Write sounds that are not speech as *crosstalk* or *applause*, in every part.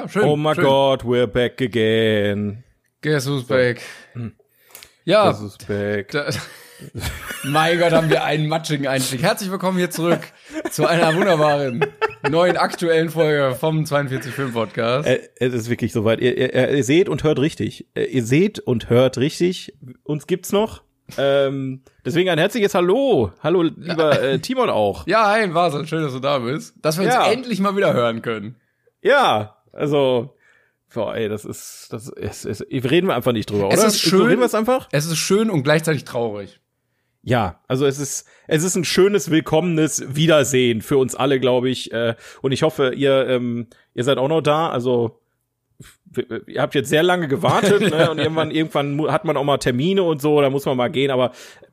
Ja, schön. Oh my schön. God, we're back again. Guess who's back? Ja, Das ist back. da, *laughs* mein Gott, haben wir einen matschigen Einstieg. Herzlich willkommen hier zurück *laughs* zu einer wunderbaren, neuen, aktuellen Folge vom 42 Film Podcast. Äh, Es ist wirklich soweit. Ihr, ihr, ihr seht und hört richtig. Äh, Ihr seht und hört richtig. Uns gibt's noch. Ähm, deswegen ein herzliches Hallo. Hallo, lieber *laughs* äh, Timon auch. Ja, hi, Basel, schön, dass du da bist. Dass wir uns Ja. endlich mal wieder hören können. Ja, also, boah, ey, das ist, das ist, ist reden wir einfach nicht drüber, Es oder? ist schön. Reden wir es einfach? Es ist schön und gleichzeitig traurig. Ja, also es ist, es ist ein schönes, willkommenes Wiedersehen für uns alle, glaube ich. Äh, und ich hoffe, ihr, ähm, ihr seid auch noch da. Also ihr habt jetzt sehr lange gewartet, *laughs* ne? Und irgendwann, irgendwann hat man auch mal Termine und so, da muss man mal gehen, aber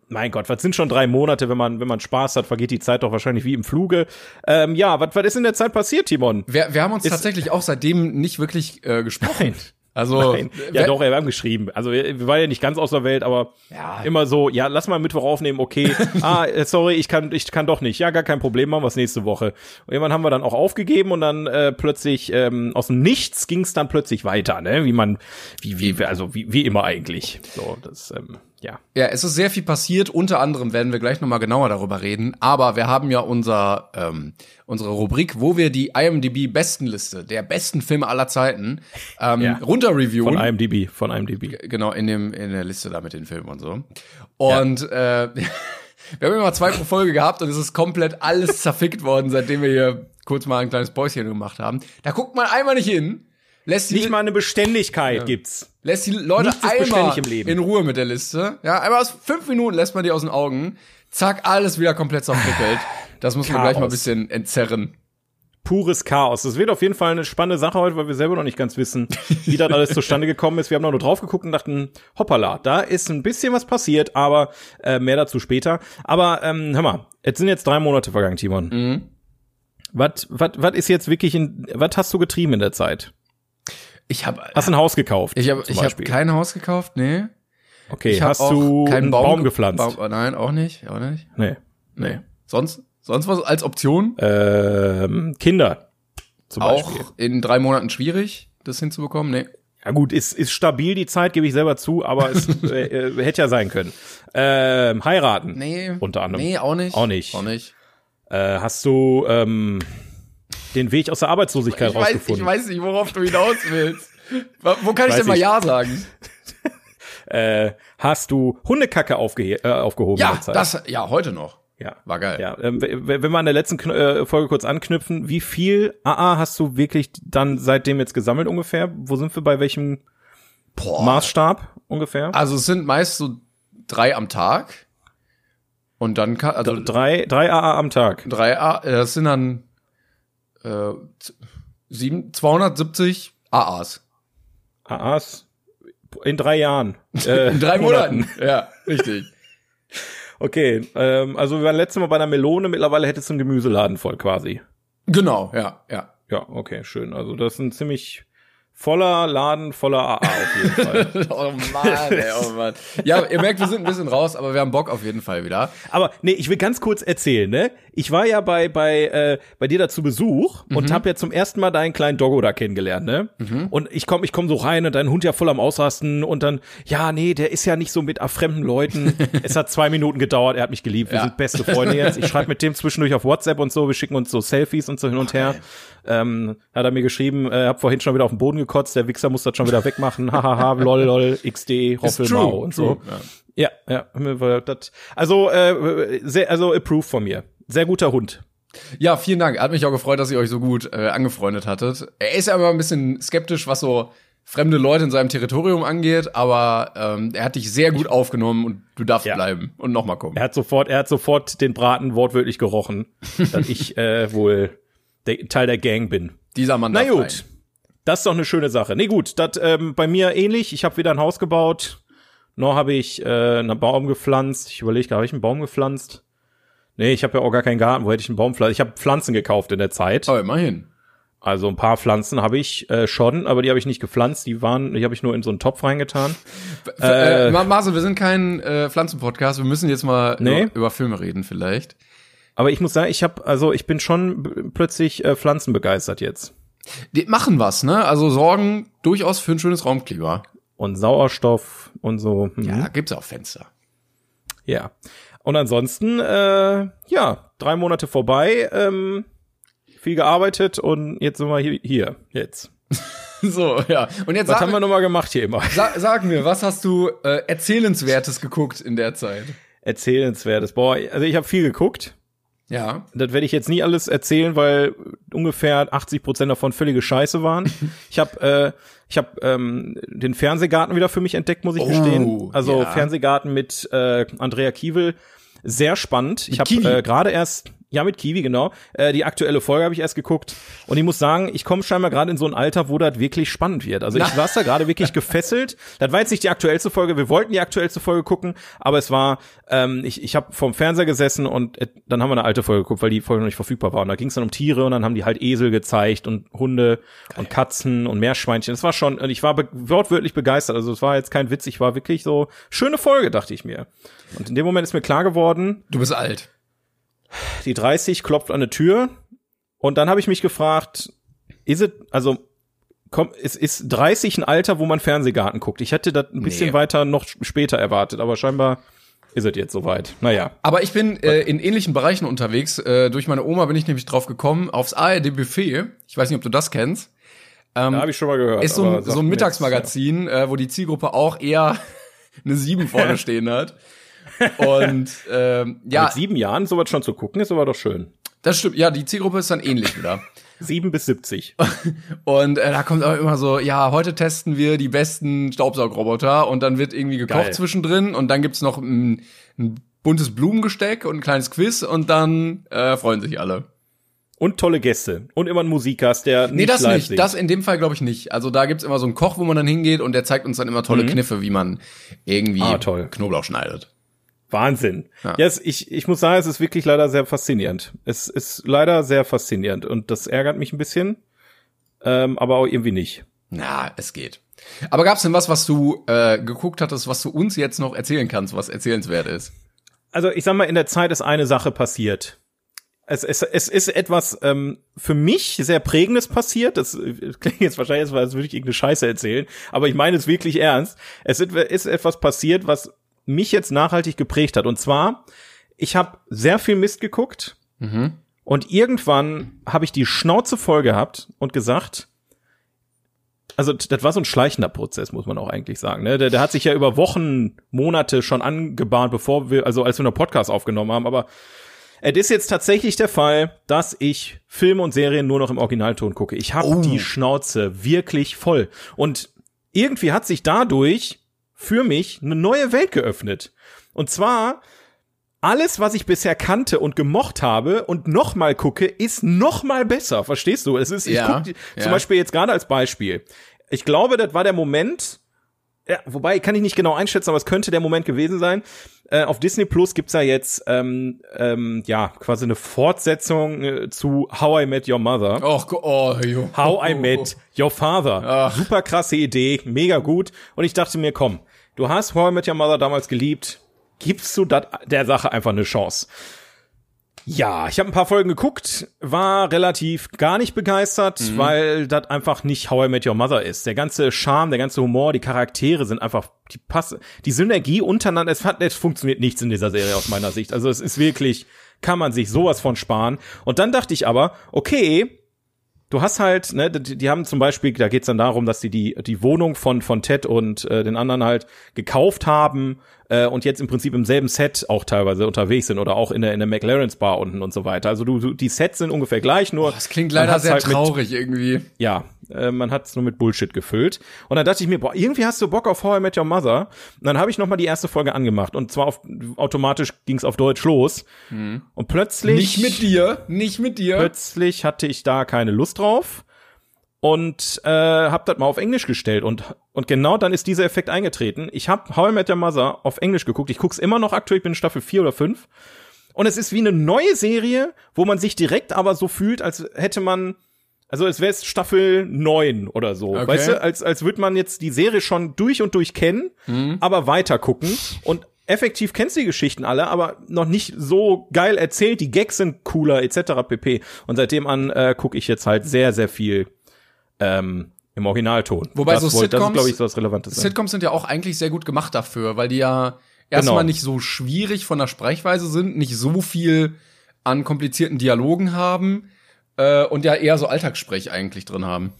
mein Gott, was sind schon drei Monate, wenn man, wenn man Spaß hat, vergeht die Zeit doch wahrscheinlich wie im Fluge. Ähm, ja, was, was ist in der Zeit passiert, Timon? Wir, wir haben uns Ist- tatsächlich auch seitdem nicht wirklich äh, *laughs* gesprochen. Also, Nein. Ja, doch, wir haben geschrieben. Also wir, waren ja nicht ganz aus der Welt, aber Ja. immer so, ja, lass mal Mittwoch aufnehmen, okay. *laughs* ah, äh, sorry, ich kann, ich kann doch nicht. Ja, gar kein Problem, machen wir es nächste Woche. Und irgendwann haben wir dann auch aufgegeben und dann äh, plötzlich ähm, aus dem Nichts ging es dann plötzlich weiter, ne? Wie man, wie, wie, also wie, wie immer eigentlich. So, das, ähm, ja. Ja, es ist sehr viel passiert. Unter anderem werden wir gleich nochmal genauer darüber reden. Aber wir haben ja unser, ähm, unsere Rubrik, wo wir die IMDb-Bestenliste der besten Filme aller Zeiten ähm, Ja. runter reviewen. Von IMDb, von IMDb. Genau, in, dem, in der Liste da mit den Filmen und so. Und äh, *laughs* wir haben immer zwei pro Folge gehabt und es ist komplett alles *laughs* zerfickt worden, seitdem wir hier kurz mal ein kleines Päuschen gemacht haben. Da guckt man einmal nicht hin, lässt Nicht mal eine Beständigkeit gibt's. Lässt die Leute Nichts einmal beständig im Leben. in Ruhe mit der Liste. Ja, einmal aus fünf Minuten lässt man die aus den Augen. Zack, alles wieder komplett zerfickelt. Das muss man Chaos. gleich mal ein bisschen entzerren. pures Chaos. Das wird auf jeden Fall eine spannende Sache heute, weil wir selber noch nicht ganz wissen, wie das alles zustande *laughs* gekommen ist. Wir haben noch nur drauf geguckt und dachten, hoppala, da ist ein bisschen was passiert, aber äh, mehr dazu später. Aber ähm, hör mal, jetzt sind jetzt drei Monate vergangen, Timon. Mhm. Was was was ist jetzt wirklich in was hast du getrieben in der Zeit? Ich habe Hast ein Haus gekauft? ich hab, zum ich hab Beispiel? kein Haus gekauft, nee. Okay, ich hast du einen Baum, ge- gepflanzt? Baum, oh nein, auch nicht, auch nicht. Nee. Nee. Sonst, sonst was als Option? Ähm, Kinder zum Beispiel. auch in drei Monaten schwierig, das hinzubekommen? Nee. Ja gut, ist, ist stabil die Zeit, gebe ich selber zu, aber es *laughs* äh, äh, hätte ja sein können. Ähm, heiraten. Nee. Unter anderem. Nee, auch nicht. Auch nicht. Auch nicht. Äh, hast du ähm, den Weg aus der Arbeitslosigkeit Ich weiß, ich rausgefunden? weiß nicht, worauf du hinaus willst. *laughs* Wo kann ich Weiß denn mal ich. Ja sagen? *laughs* Äh, hast du Hundekacke aufgehe äh, aufgehoben Ja, das, ja, heute noch. ja. War geil. Ja, ähm, wenn wir an der letzten Kn äh, Folge kurz anknüpfen, wie viel AA hast du wirklich dann seitdem jetzt gesammelt ungefähr? Wo sind wir bei welchem Boah. Maßstab ungefähr? Also es sind meist so drei am Tag. Und dann kann, also drei, drei AA am Tag. drei, A- äh, das sind dann äh, z- sieben, 270 AAs. AAs in drei Jahren. Äh, *laughs* In drei Monaten. Ja, richtig. *laughs* Okay, ähm, also wir waren letztes Mal bei einer Melone, mittlerweile hättest du einen Gemüseladen voll quasi. Genau, ja, ja. Ja, okay, schön. Also das ist ein ziemlich voller Laden, voller AA auf jeden *laughs* Fall. oh Mann, ey, oh Mann. Ja, ihr merkt, wir sind ein bisschen raus, aber wir haben Bock auf jeden Fall wieder. Aber nee, ich will ganz kurz erzählen, ne? Ich war ja bei bei äh, bei dir da zu Besuch und habe ja zum ersten Mal deinen kleinen Doggo da kennengelernt, ne? Und ich komm ich komm so rein und dein Hund ja voll am Ausrasten und dann ja, nee, der ist ja nicht so mit ah, fremden Leuten. *laughs* es hat zwei Minuten gedauert, er hat mich geliebt. Wir Ja. sind beste Freunde jetzt. Ich schreibe mit dem zwischendurch auf WhatsApp und so, wir schicken uns so Selfies und so hin und her. Ähm, hat er mir geschrieben, äh, hab vorhin schon wieder auf den Boden gekotzt, der Wichser muss das schon wieder wegmachen. *laughs* Hahaha, lol, lol, XD, Roffelmau und so. true, ja. Ja, ja, das, also äh, sehr, also approved von mir. Sehr guter Hund. Ja, vielen Dank. Hat mich auch gefreut, dass ihr euch so gut äh, angefreundet hattet. Er ist ja immer ein bisschen skeptisch, was so fremde Leute in seinem Territorium angeht, aber ähm, er hat dich sehr gut aufgenommen und du darfst Ja. bleiben und nochmal kommen. Er hat sofort, er hat sofort den Braten wortwörtlich gerochen, dass *laughs* ich äh, wohl Teil der Gang bin. Dieser Mann Na gut, rein. Das ist doch eine schöne Sache. Nee gut, das ähm, bei mir ähnlich. Ich habe wieder ein Haus gebaut. Noch habe ich äh, einen Baum gepflanzt. Ich überlege, habe ich einen Baum gepflanzt? Nee, ich habe ja auch gar keinen Garten. Wo hätte ich einen Baum pflanzen? Ich habe Pflanzen gekauft in der Zeit. Oh, immerhin. Also ein paar Pflanzen habe ich äh, schon, aber die habe ich nicht gepflanzt. Die waren, die habe ich nur in so einen Topf reingetan. *laughs* Äh, Ma- Marcel, wir sind kein äh, Pflanzenpodcast. Wir müssen jetzt mal Nee. über, über Filme reden vielleicht. Aber ich muss sagen, ich habe, also ich bin schon plötzlich äh, pflanzenbegeistert jetzt. Die machen was, ne? Also sorgen durchaus für ein schönes Raumklima. Und Sauerstoff und so. Mhm. Ja, gibt's auch Fenster. Ja. Und ansonsten, äh, ja, drei Monate vorbei, ähm, viel gearbeitet und jetzt sind wir hier, hier jetzt. *laughs* So, ja. Und jetzt Was sag, haben wir nochmal gemacht hier immer? sa sag mir, was hast du äh, Erzählenswertes geguckt in der Zeit? Erzählenswertes. Boah, also ich habe viel geguckt. Ja. Das werde ich jetzt nie alles erzählen, weil ungefähr 80 Prozent davon völlige Scheiße waren. *laughs* Ich habe äh, ich habe ähm, den Fernsehgarten wieder für mich entdeckt, muss ich Oh, gestehen. Also ja. Fernsehgarten mit äh, Andrea Kiewel, sehr spannend. Ich habe äh, gerade erst ja mit Kiwi genau äh, die aktuelle Folge habe ich erst geguckt und ich muss sagen, ich komme scheinbar gerade in so ein Alter, wo das wirklich spannend wird. Also ich Na. saß da gerade wirklich *laughs* gefesselt. Das war jetzt nicht die aktuellste Folge. Wir wollten die aktuellste Folge gucken, aber es war ähm, ich ich habe vorm Fernseher gesessen und äh, dann haben wir eine alte Folge geguckt, weil die Folge noch nicht verfügbar war. Und da ging es dann um Tiere und dann haben die halt Esel gezeigt und Hunde und Katzen und Meerschweinchen. Das war schon, und ich war be wortwörtlich begeistert. Also es war jetzt kein Witz, ich war wirklich so schöne Folge, dachte ich mir. Und in dem Moment ist mir klar geworden, Du bist alt. Die 30 klopft an eine Tür und dann habe ich mich gefragt, ist es, also komm, es ist 30 ein Alter, wo man Fernsehgarten guckt. Ich hätte das ein bisschen Nee. weiter noch später erwartet, aber scheinbar ist es jetzt soweit. Naja. Aber ich bin äh, in ähnlichen Bereichen unterwegs. Äh, durch meine Oma bin ich nämlich drauf gekommen, aufs ARD-Buffet. Ich weiß nicht, ob du das kennst. Da habe ich schon mal gehört. Ist so ein, so ein Mittagsmagazin, äh, wo die Zielgruppe auch eher *laughs* eine 7 vorne *laughs* stehen hat. Und ähm, ja, Mit sieben Jahren sowas schon zu gucken, ist aber doch schön. das stimmt. Ja, die Zielgruppe ist dann ähnlich wieder. *laughs* Sieben bis 70. Und äh, da kommt auch immer so, ja, heute testen wir die besten Staubsaugroboter und dann wird irgendwie gekocht Geil. zwischendrin und dann gibt's noch ein, ein buntes Blumengesteck und ein kleines Quiz und dann äh, freuen sich alle. Und tolle Gäste. Und immer ein Musikgast, der Nee, nicht das live nicht. singt. Das in dem Fall glaube ich nicht. Also da gibt's immer so einen Koch, wo man dann hingeht und der zeigt uns dann immer tolle Kniffe, wie man irgendwie Mhm. Ah. Knoblauch schneidet. Wahnsinn. Ja. Ja, es, ich, ich muss sagen, es ist wirklich leider sehr faszinierend. Es ist leider sehr faszinierend und das ärgert mich ein bisschen, ähm, aber auch irgendwie nicht. Na, es geht. Aber gab's denn was, was du äh, geguckt hattest, was du uns jetzt noch erzählen kannst, was erzählenswert ist? Also ich sag mal, in der Zeit ist eine Sache passiert. Es, es, es ist etwas ähm, für mich sehr Prägendes passiert. Das äh, klingt jetzt wahrscheinlich, als würde ich irgendeine Scheiße erzählen, aber ich meine es wirklich ernst. Es ist, ist etwas passiert, was mich jetzt nachhaltig geprägt hat. Und zwar, ich habe sehr viel Mist geguckt und irgendwann habe ich die Schnauze voll gehabt und gesagt, also das war so ein schleichender Prozess, muss man auch eigentlich sagen. Ne? Der, der hat sich ja über Wochen, Monate schon angebahnt, bevor wir, also als wir noch Podcast aufgenommen haben, aber es ist jetzt tatsächlich der Fall, dass ich Filme und Serien nur noch im Originalton gucke. Ich habe Oh. die Schnauze wirklich voll. Und irgendwie hat sich dadurch für mich eine neue Welt geöffnet. Und zwar alles, was ich bisher kannte und gemocht habe und nochmal gucke, ist nochmal besser. Verstehst du? Es ist, ich Ja, guck, ja. zum Beispiel jetzt gerade als Beispiel. Ich glaube, das war der Moment, ja, wobei kann ich nicht genau einschätzen, aber es könnte der Moment gewesen sein. Äh, auf Disney Plus gibt's ja jetzt ähm, ähm, ja quasi eine Fortsetzung äh, zu How I Met Your Mother. Och, oh, jo. How I Met Your Father. *laughs* Ach. Super krasse Idee, mega gut. Und ich dachte mir, komm, du hast How I Met Your Mother damals geliebt, gibst du dat, der Sache einfach eine Chance. Ja, ich habe ein paar Folgen geguckt, war relativ gar nicht begeistert, weil das einfach nicht How I Met Your Mother ist. Der ganze Charme, der ganze Humor, die Charaktere sind einfach, die passen, die Synergie untereinander, es, hat, es funktioniert nichts in dieser Serie aus meiner Sicht. Also es ist wirklich, kann man sich sowas von sparen. Und dann dachte ich aber, okay, du hast halt, ne, die, die haben zum Beispiel, da geht's dann darum, dass die die, die Wohnung von, von Ted und äh, den anderen halt gekauft haben äh, und jetzt im Prinzip im selben Set auch teilweise unterwegs sind oder auch in der, in der McLaren's Bar unten und so weiter. Also du, du die Sets sind ungefähr gleich, nur Das klingt leider sehr halt mit- traurig irgendwie. ja, äh, man hat es nur mit Bullshit gefüllt. Und dann dachte ich mir, boah, irgendwie hast du Bock auf How I Met Your Mother. Und dann habe ich noch mal die erste Folge angemacht und zwar auf, automatisch ging's auf Deutsch los. Und plötzlich Nicht mit dir, nicht mit dir. plötzlich hatte ich da keine Lust drauf und äh, hab das mal auf Englisch gestellt und und genau dann ist dieser Effekt eingetreten. Ich habe How I Met Your Mother auf Englisch geguckt. Ich guck's immer noch aktuell, ich bin in Staffel 4 oder 5. Und es ist wie eine neue Serie, wo man sich direkt aber so fühlt, als hätte man also es wäre Staffel 9 oder so. Okay. Weißt du, als als würde man jetzt die Serie schon durch und durch kennen, aber weiter gucken und effektiv kennst du die Geschichten alle, aber noch nicht so geil erzählt. Die Gags sind cooler etc. pp. Und seitdem an äh, gucke ich jetzt halt sehr sehr viel ähm, im Originalton. Wobei das, so wohl- das ist, Sitcoms- glaube ich, so was Relevantes. sein. Sitcoms sind ja auch eigentlich sehr gut gemacht dafür, weil die ja erstmal Genau. nicht so schwierig von der Sprechweise sind, nicht so viel an komplizierten Dialogen haben äh, und ja eher so Alltagssprech eigentlich drin haben.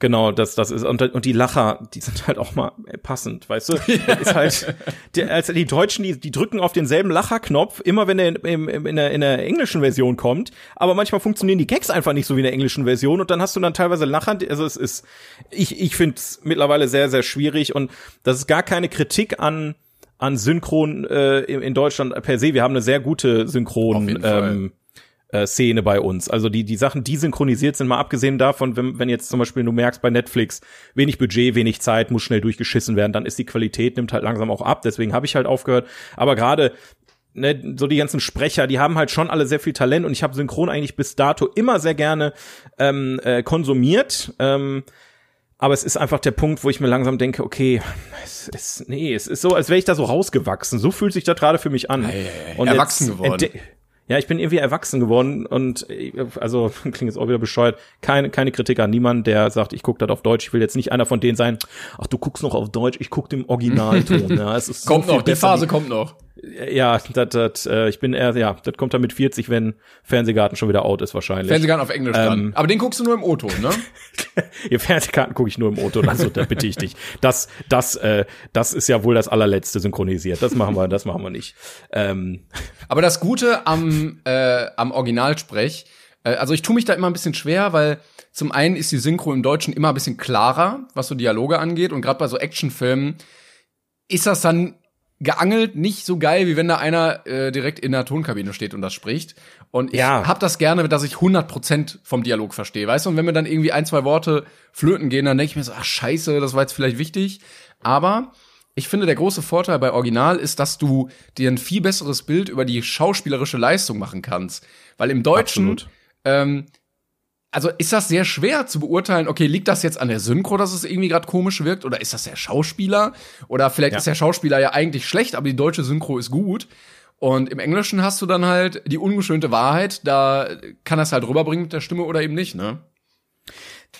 Genau, das, das ist, und, und die Lacher, die sind halt auch mal passend, weißt du? Ist halt, *laughs* der, also die Deutschen, die, die drücken auf denselben Lacherknopf, immer wenn er in, im- in, der, in der englischen Version kommt, aber manchmal funktionieren die Gags einfach nicht so wie in der englischen Version und dann hast du dann teilweise Lacher, also es ist, ich, ich finde es mittlerweile sehr, sehr schwierig und das ist gar keine Kritik an, an Synchron äh, in, in Deutschland per se. Wir haben eine sehr gute Synchron, ähm, äh, Szene bei uns. Also die, die Sachen, die synchronisiert sind, mal abgesehen davon, wenn, wenn jetzt zum Beispiel du merkst bei Netflix, wenig Budget, wenig Zeit, muss schnell durchgeschissen werden, dann ist die Qualität, nimmt halt langsam auch ab, deswegen habe ich halt aufgehört. Aber gerade ne, so die ganzen Sprecher, die haben halt schon alle sehr viel Talent und ich habe Synchron eigentlich bis dato immer sehr gerne ähm, äh, konsumiert. Ähm, aber es ist einfach der Punkt, wo ich mir langsam denke, okay, es ist, nee, es ist so, als wäre ich da so rausgewachsen. So fühlt sich das gerade für mich an. Und Erwachsen jetzt geworden. Ja, ich bin irgendwie erwachsen geworden und also *laughs* klingt jetzt auch wieder bescheuert. Keine, keine Kritik an niemanden, der sagt, ich gucke das auf Deutsch. Ich will jetzt nicht einer von denen sein. Ach, du guckst noch auf Deutsch. Ich guck dem Originalton. *laughs* ja, es ist so Kommt viel noch, die. Phase kommt noch. Ja, das, das, äh, ich bin eher, ja, das kommt dann mit 40, wenn Fernsehgarten schon wieder out ist wahrscheinlich. Fernsehgarten auf Englisch Ähm. Aber den guckst du nur im O-Ton, ne? *laughs* Ihr Fernsehkarten gucke ich nur im Auto, also da bitte ich dich. Das, das, äh, das ist ja wohl das allerletzte synchronisiert. Das machen wir, das machen wir nicht. Ähm, Aber das Gute am, äh, am Originalsprech, äh, also ich tue mich da immer ein bisschen schwer, weil zum einen ist die Synchro im Deutschen immer ein bisschen klarer, was so Dialoge angeht. Und gerade bei so Actionfilmen ist das dann geangelt nicht so geil, wie wenn da einer äh, direkt in der Tonkabine steht und das spricht. Und ich Ja. hab das gerne, dass ich 100% vom Dialog verstehe, weißt du? Und wenn mir dann irgendwie ein, zwei Worte flöten gehen, dann denke ich mir so, ach scheiße, das war jetzt vielleicht wichtig. Aber ich finde, der große Vorteil bei Original ist, dass du dir ein viel besseres Bild über die schauspielerische Leistung machen kannst. Weil im Deutschen, Absolut. ähm, also ist das sehr schwer zu beurteilen, okay, liegt das jetzt an der Synchro, dass es irgendwie gerade komisch wirkt, oder ist das der Schauspieler? Oder vielleicht Ja. ist der Schauspieler ja eigentlich schlecht, aber die deutsche Synchro ist gut. Und im Englischen hast du dann halt die ungeschönte Wahrheit, da kann das halt rüberbringen mit der Stimme oder eben nicht, ne?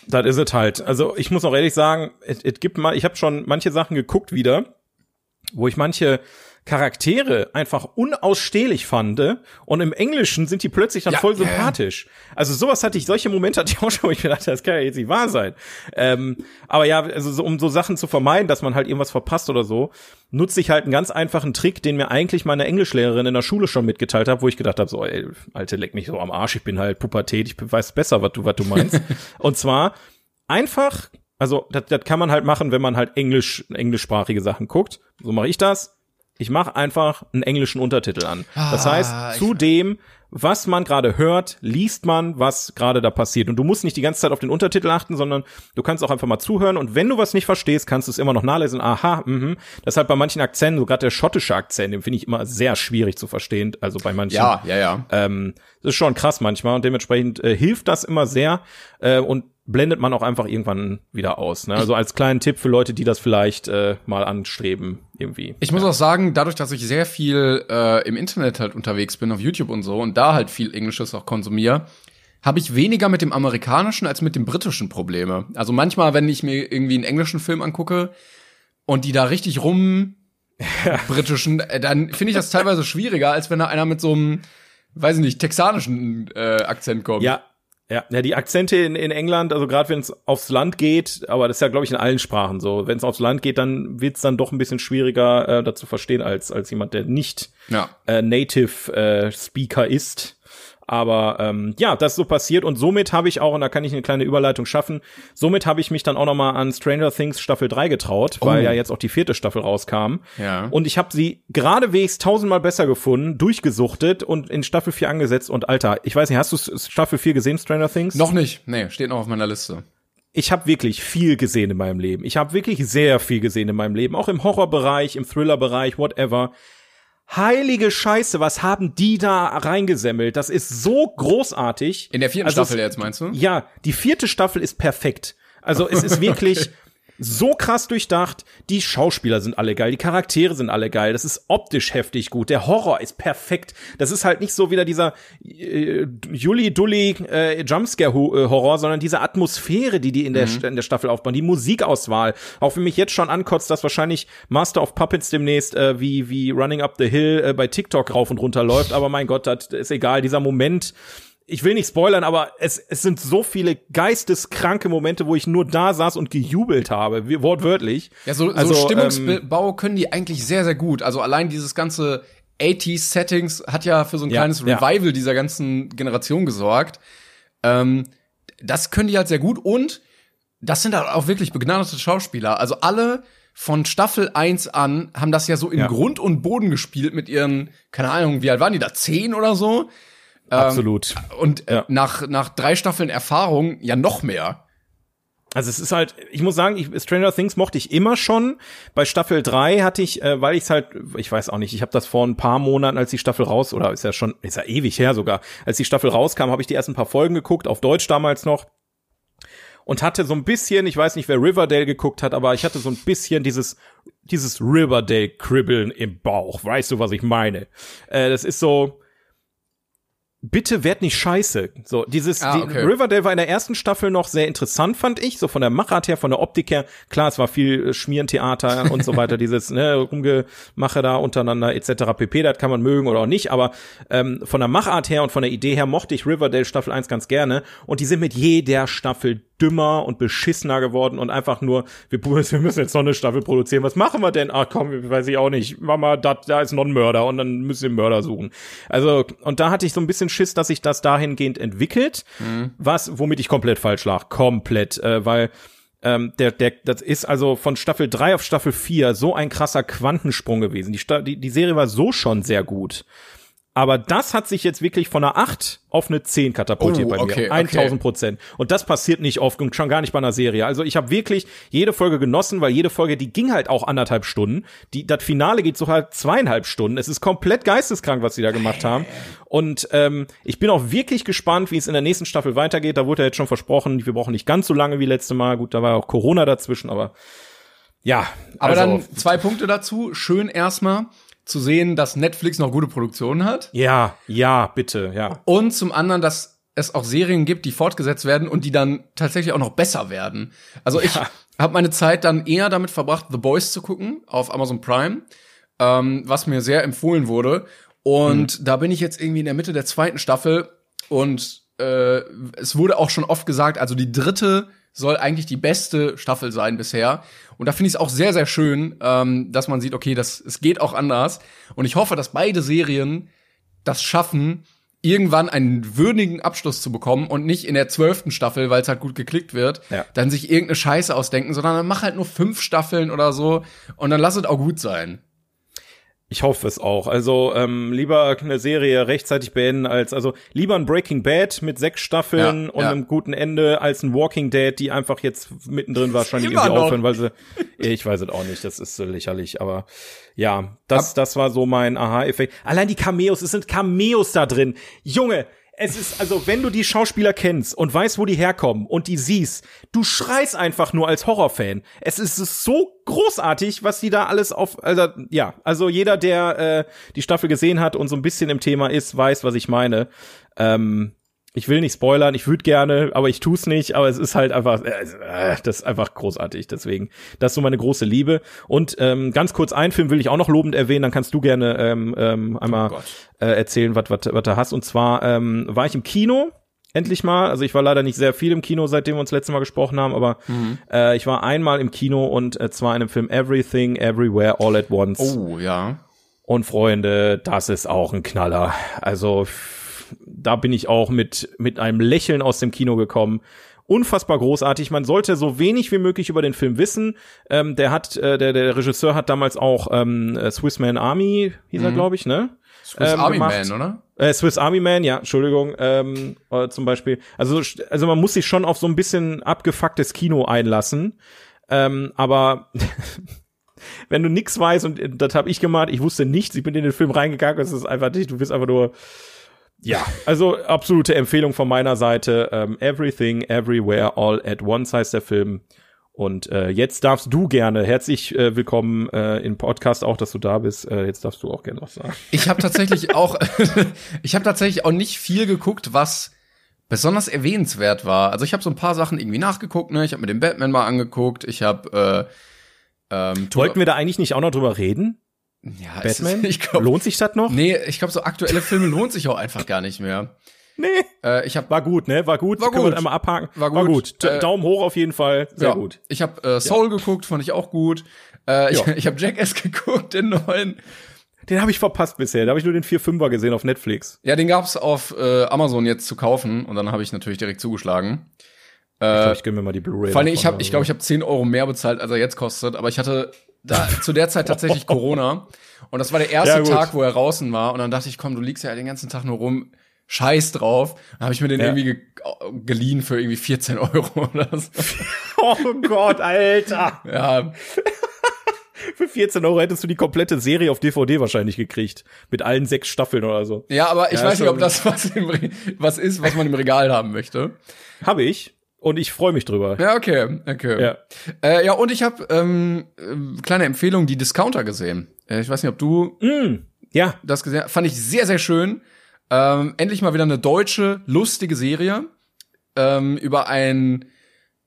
das ist es halt. Also ich muss auch ehrlich sagen, es, es gibt mal, ich habe schon manche Sachen geguckt wieder, wo ich manche Charaktere einfach unausstehlich fand und im Englischen sind die plötzlich dann Ja, voll ja, ja. sympathisch. Also sowas hatte ich, solche Momente hatte ich auch schon, wo ich mir dachte, das kann ja jetzt nicht wahr sein. Ähm, aber ja, also so, um so Sachen zu vermeiden, dass man halt irgendwas verpasst oder so, nutze ich halt einen ganz einfachen Trick, den mir eigentlich meine Englischlehrerin in der Schule schon mitgeteilt hat, wo ich gedacht habe, so, ey, Alte, leck mich so am Arsch, ich bin halt Pubertät, ich weiß besser, was du, was du meinst. *laughs* und zwar einfach, also das, das kann man halt machen, wenn man halt Englisch, englischsprachige Sachen guckt. So mache ich das. Ich mache einfach einen englischen Untertitel an. Das Ah, heißt, zu dem, was man gerade hört, liest man, was gerade da passiert. Und du musst nicht die ganze Zeit auf den Untertitel achten, sondern du kannst auch einfach mal zuhören. Und wenn du was nicht verstehst, kannst du es immer noch nachlesen. Aha, mhm. Deshalb bei manchen Akzenten, so gerade der schottische Akzent, den finde ich immer sehr schwierig zu verstehen. Also bei manchen. Ja, ja, ja. Ähm, das ist schon krass manchmal und dementsprechend äh, hilft das immer sehr äh, und blendet man auch einfach irgendwann wieder aus. Ne? Also als kleinen Tipp für Leute, die das vielleicht äh, mal anstreben, irgendwie. Ich muss auch sagen, dadurch, dass ich sehr viel äh, im Internet halt unterwegs bin, auf YouTube und so, und da halt viel Englisches auch konsumiere, habe ich weniger mit dem amerikanischen als mit dem britischen Probleme. Also manchmal, wenn ich mir irgendwie einen englischen Film angucke und die da richtig rum britischen, äh, dann finde ich das teilweise schwieriger, als wenn da einer mit so einem, weiß ich nicht, texanischen äh, Akzent kommt. Ja. Ja, ja, die Akzente in, in England, also gerade wenn es aufs Land geht, aber das ist ja, glaube ich, in allen Sprachen so. Wenn es aufs Land geht, dann wird's dann doch ein bisschen schwieriger, äh, da zu verstehen, als, als jemand, der nicht Ja. äh, Native äh, Speaker ist. Aber ähm, ja, das ist so passiert und somit habe ich auch, und da kann ich eine kleine Überleitung schaffen, somit habe ich mich dann auch noch mal an Stranger Things Staffel 3 getraut, weil Oh. ja jetzt auch die vierte Staffel rauskam. Ja. Und ich habe sie geradewegs tausendmal besser gefunden, durchgesuchtet und in Staffel 4 angesetzt. Und Alter, ich weiß nicht, hast du Staffel 4 gesehen, Stranger Things? Noch nicht. Nee, steht noch auf meiner Liste. ich habe wirklich viel gesehen in meinem Leben. Ich habe wirklich sehr viel gesehen in meinem Leben, auch im Horrorbereich, im Thrillerbereich, whatever. Heilige Scheiße, was haben die da reingesemmelt? Das ist so großartig. In der vierten Also Staffel es- jetzt, meinst du? Ja, die vierte Staffel ist perfekt. Also es ist wirklich, *laughs* so krass durchdacht. Die Schauspieler sind alle geil, die Charaktere sind alle geil. Das ist optisch heftig gut. Der Horror ist perfekt. Das ist halt nicht so wieder dieser äh, Juli Dulli äh, Jumpscare Horror, sondern diese Atmosphäre, die die in der, mhm. in der Staffel aufbauen, die Musikauswahl. Auch wenn mich jetzt schon ankotzt, dass wahrscheinlich Master of Puppets demnächst äh, wie wie Running Up the Hill äh, bei TikTok rauf und runter läuft. Aber mein Gott, das ist egal. Dieser Moment ich will nicht spoilern, aber es, es sind so viele geisteskranke Momente, wo ich nur da saß und gejubelt habe, wie, wortwörtlich. Ja, so, also, so Stimmungsbau ähm, können die eigentlich sehr, sehr gut. Also allein dieses ganze 80s Settings hat ja für so ein kleines ja, Revival ja. dieser ganzen Generation gesorgt. Ähm, das können die halt sehr gut und das sind halt auch wirklich begnadete Schauspieler. Also alle von Staffel 1 an haben das ja so in ja. Grund und Boden gespielt mit ihren, keine Ahnung, wie alt waren die da? Zehn oder so? Ähm, Absolut. und äh, ja. nach, nach drei Staffeln Erfahrung ja noch mehr. Also es ist halt, ich muss sagen, ich, Stranger Things mochte ich immer schon. Bei Staffel 3 hatte ich, äh, weil ich es halt, ich weiß auch nicht, ich habe das vor ein paar Monaten, als die Staffel raus, oder ist ja schon, ist ja ewig her sogar, als die Staffel rauskam, habe ich die ersten paar Folgen geguckt, auf Deutsch damals noch. Und hatte so ein bisschen, ich weiß nicht, wer Riverdale geguckt hat, aber ich hatte so ein bisschen dieses, dieses Riverdale-Kribbeln im Bauch. Weißt du, was ich meine? Äh, das ist so, bitte werd nicht scheiße. So, dieses ah, okay. die, Riverdale war in der ersten Staffel noch sehr interessant, fand ich, so von der Machart her, von der Optik her. Klar, es war viel äh, Schmierentheater *laughs* und so weiter, dieses ne, Rumgemache da untereinander etc. pp, das kann man mögen oder auch nicht, aber ähm, von der Machart her und von der Idee her mochte ich Riverdale Staffel 1 ganz gerne und die sind mit jeder Staffel dümmer und beschissener geworden und einfach nur, wir, *laughs* wir müssen jetzt noch eine Staffel produzieren. Was machen wir denn? Ach komm, weiß ich auch nicht. Mama, da, da ist noch ein Mörder und dann müssen wir Mörder suchen. Also, und da hatte ich so ein bisschen Schiss, dass sich das dahingehend entwickelt, mhm. was, womit ich komplett falsch lag. Komplett, äh, weil ähm, der, der, das ist also von Staffel 3 auf Staffel 4 so ein krasser Quantensprung gewesen. Die, die, die Serie war so schon sehr gut. Aber das hat sich jetzt wirklich von einer 8 auf eine 10 katapultiert oh, bei mir. Okay, 1000 Prozent. Okay. Und das passiert nicht oft und schon gar nicht bei einer Serie. Also ich habe wirklich jede Folge genossen, weil jede Folge, die ging halt auch anderthalb Stunden. Die, das Finale geht so halt zweieinhalb Stunden. Es ist komplett geisteskrank, was sie da gemacht haben. Und ähm, ich bin auch wirklich gespannt, wie es in der nächsten Staffel weitergeht. Da wurde ja jetzt schon versprochen, wir brauchen nicht ganz so lange wie letzte Mal. Gut, da war auch Corona dazwischen, aber ja. Aber also, dann zwei Punkte dazu. Schön erstmal zu sehen, dass Netflix noch gute Produktionen hat. Ja, ja, bitte, ja. Und zum anderen, dass es auch Serien gibt, die fortgesetzt werden und die dann tatsächlich auch noch besser werden. Also ich habe meine Zeit dann eher damit verbracht, The Boys zu gucken auf Amazon Prime, ähm, was mir sehr empfohlen wurde. Und mhm. da bin ich jetzt irgendwie in der Mitte der zweiten Staffel und äh, es wurde auch schon oft gesagt, also die dritte soll eigentlich die beste Staffel sein bisher. Und da finde ich es auch sehr, sehr schön, ähm, dass man sieht, okay, das, es geht auch anders. Und ich hoffe, dass beide Serien das schaffen, irgendwann einen würdigen Abschluss zu bekommen und nicht in der zwölften Staffel, weil es halt gut geklickt wird, ja. dann sich irgendeine Scheiße ausdenken, sondern dann mach halt nur fünf Staffeln oder so und dann lass es auch gut sein. Ich hoffe es auch. Also ähm, lieber eine Serie rechtzeitig beenden als also lieber ein Breaking Bad mit sechs Staffeln ja, und ja. einem guten Ende als ein Walking Dead, die einfach jetzt mittendrin wahrscheinlich irgendwie noch. aufhören, weil sie *laughs* ich weiß es auch nicht, das ist so lächerlich, aber ja, das das war so mein Aha-Effekt. Allein die Cameos, es sind Cameos da drin. Junge, es ist, also, wenn du die Schauspieler kennst und weißt, wo die herkommen und die siehst, du schreist einfach nur als Horrorfan. Es ist so großartig, was die da alles auf, also, ja, also jeder, der äh, die Staffel gesehen hat und so ein bisschen im Thema ist, weiß, was ich meine. Ähm, ich will nicht spoilern, ich würde gerne, aber ich tu's nicht, aber es ist halt einfach, äh, das ist einfach großartig, deswegen, das ist so meine große Liebe. Und ähm, ganz kurz einen Film will ich auch noch lobend erwähnen, dann kannst du gerne ähm, ähm, einmal oh äh, erzählen, was was was du hast. Und zwar ähm, war ich im Kino, endlich mal. Also ich war leider nicht sehr viel im Kino, seitdem wir uns letztes Mal gesprochen haben, aber mhm. äh, ich war einmal im Kino und äh, zwar in dem Film Everything, Everywhere, All at Once. Oh, ja. Und Freunde, das ist auch ein Knaller. Also da bin ich auch mit, mit einem Lächeln aus dem Kino gekommen. Unfassbar großartig. Man sollte so wenig wie möglich über den Film wissen. Ähm, der hat, äh, der, der Regisseur hat damals auch ähm, Swiss Man Army, hieß mhm. er, glaube ich, ne? Swiss ähm, Army gemacht. Man, oder? Äh, Swiss Army Man, ja, Entschuldigung, ähm, äh, zum Beispiel. Also, also man muss sich schon auf so ein bisschen abgefucktes Kino einlassen. Ähm, aber *laughs* wenn du nix weißt und das habe ich gemacht, ich wusste nichts, ich bin in den Film reingegangen, es ist einfach nicht, du bist einfach nur ja, also absolute Empfehlung von meiner Seite. Ähm, Everything, Everywhere, All at Once heißt der Film. Und äh, jetzt darfst du gerne, herzlich äh, willkommen äh, im Podcast auch, dass du da bist. Äh, jetzt darfst du auch gerne was sagen. Ich habe tatsächlich auch, *laughs* ich habe tatsächlich auch nicht viel geguckt, was besonders erwähnenswert war. Also ich habe so ein paar Sachen irgendwie nachgeguckt. Ne, ich habe mir den Batman mal angeguckt. Ich habe äh, ähm, Wollten wir da eigentlich nicht auch noch drüber reden? Ja, Batman? Ist, *laughs* ich glaub, Lohnt sich das noch? Nee, ich glaube, so aktuelle Filme *laughs* lohnt sich auch einfach gar nicht mehr. Nee. Äh, ich habe War gut, ne? War gut. War Können wir gut. einmal abhaken. War War gut. gut. D- Äh, Daumen hoch auf jeden Fall. Sehr ja, gut. Ich habe äh, Soul geguckt, fand ich auch gut. Äh, ich Ja. ich habe Jackass *laughs* geguckt, den neuen. Den habe ich verpasst bisher. Da habe ich nur den 4-5er gesehen auf Netflix. Ja, den gab's auf äh, Amazon jetzt zu kaufen und dann habe ich natürlich direkt zugeschlagen. Ich glaube, ich gönn mir mal die Blu-ray. Vor allem, ich habe, ich also. glaube, ich habe 10 Euro mehr bezahlt, als er jetzt kostet, aber ich hatte da zu der Zeit tatsächlich Corona und das war der erste Ja. Tag, wo er draußen war und dann dachte ich, komm, du liegst ja den ganzen Tag nur rum, scheiß drauf. Dann habe ich mir den Ja. irgendwie ge geliehen für irgendwie 14 Euro oder so. *laughs* Oh Gott, Alter. Ja, *laughs* Für 14 Euro hättest du die komplette Serie auf DVD wahrscheinlich gekriegt. Mit allen sechs Staffeln oder so. ja, aber ich Ja, weiß nicht, ob das was, was ist, was man im Regal haben möchte. Habe ich. Und ich freue mich drüber. Ja, okay, okay. Ja. Äh, ja, und ich habe ähm, äh, kleine Empfehlung, die Discounter gesehen. Äh, ich weiß nicht, ob du Mm, ja. das gesehen hast. Fand ich sehr, sehr schön. Ähm, endlich mal wieder eine deutsche, lustige Serie ähm, über ein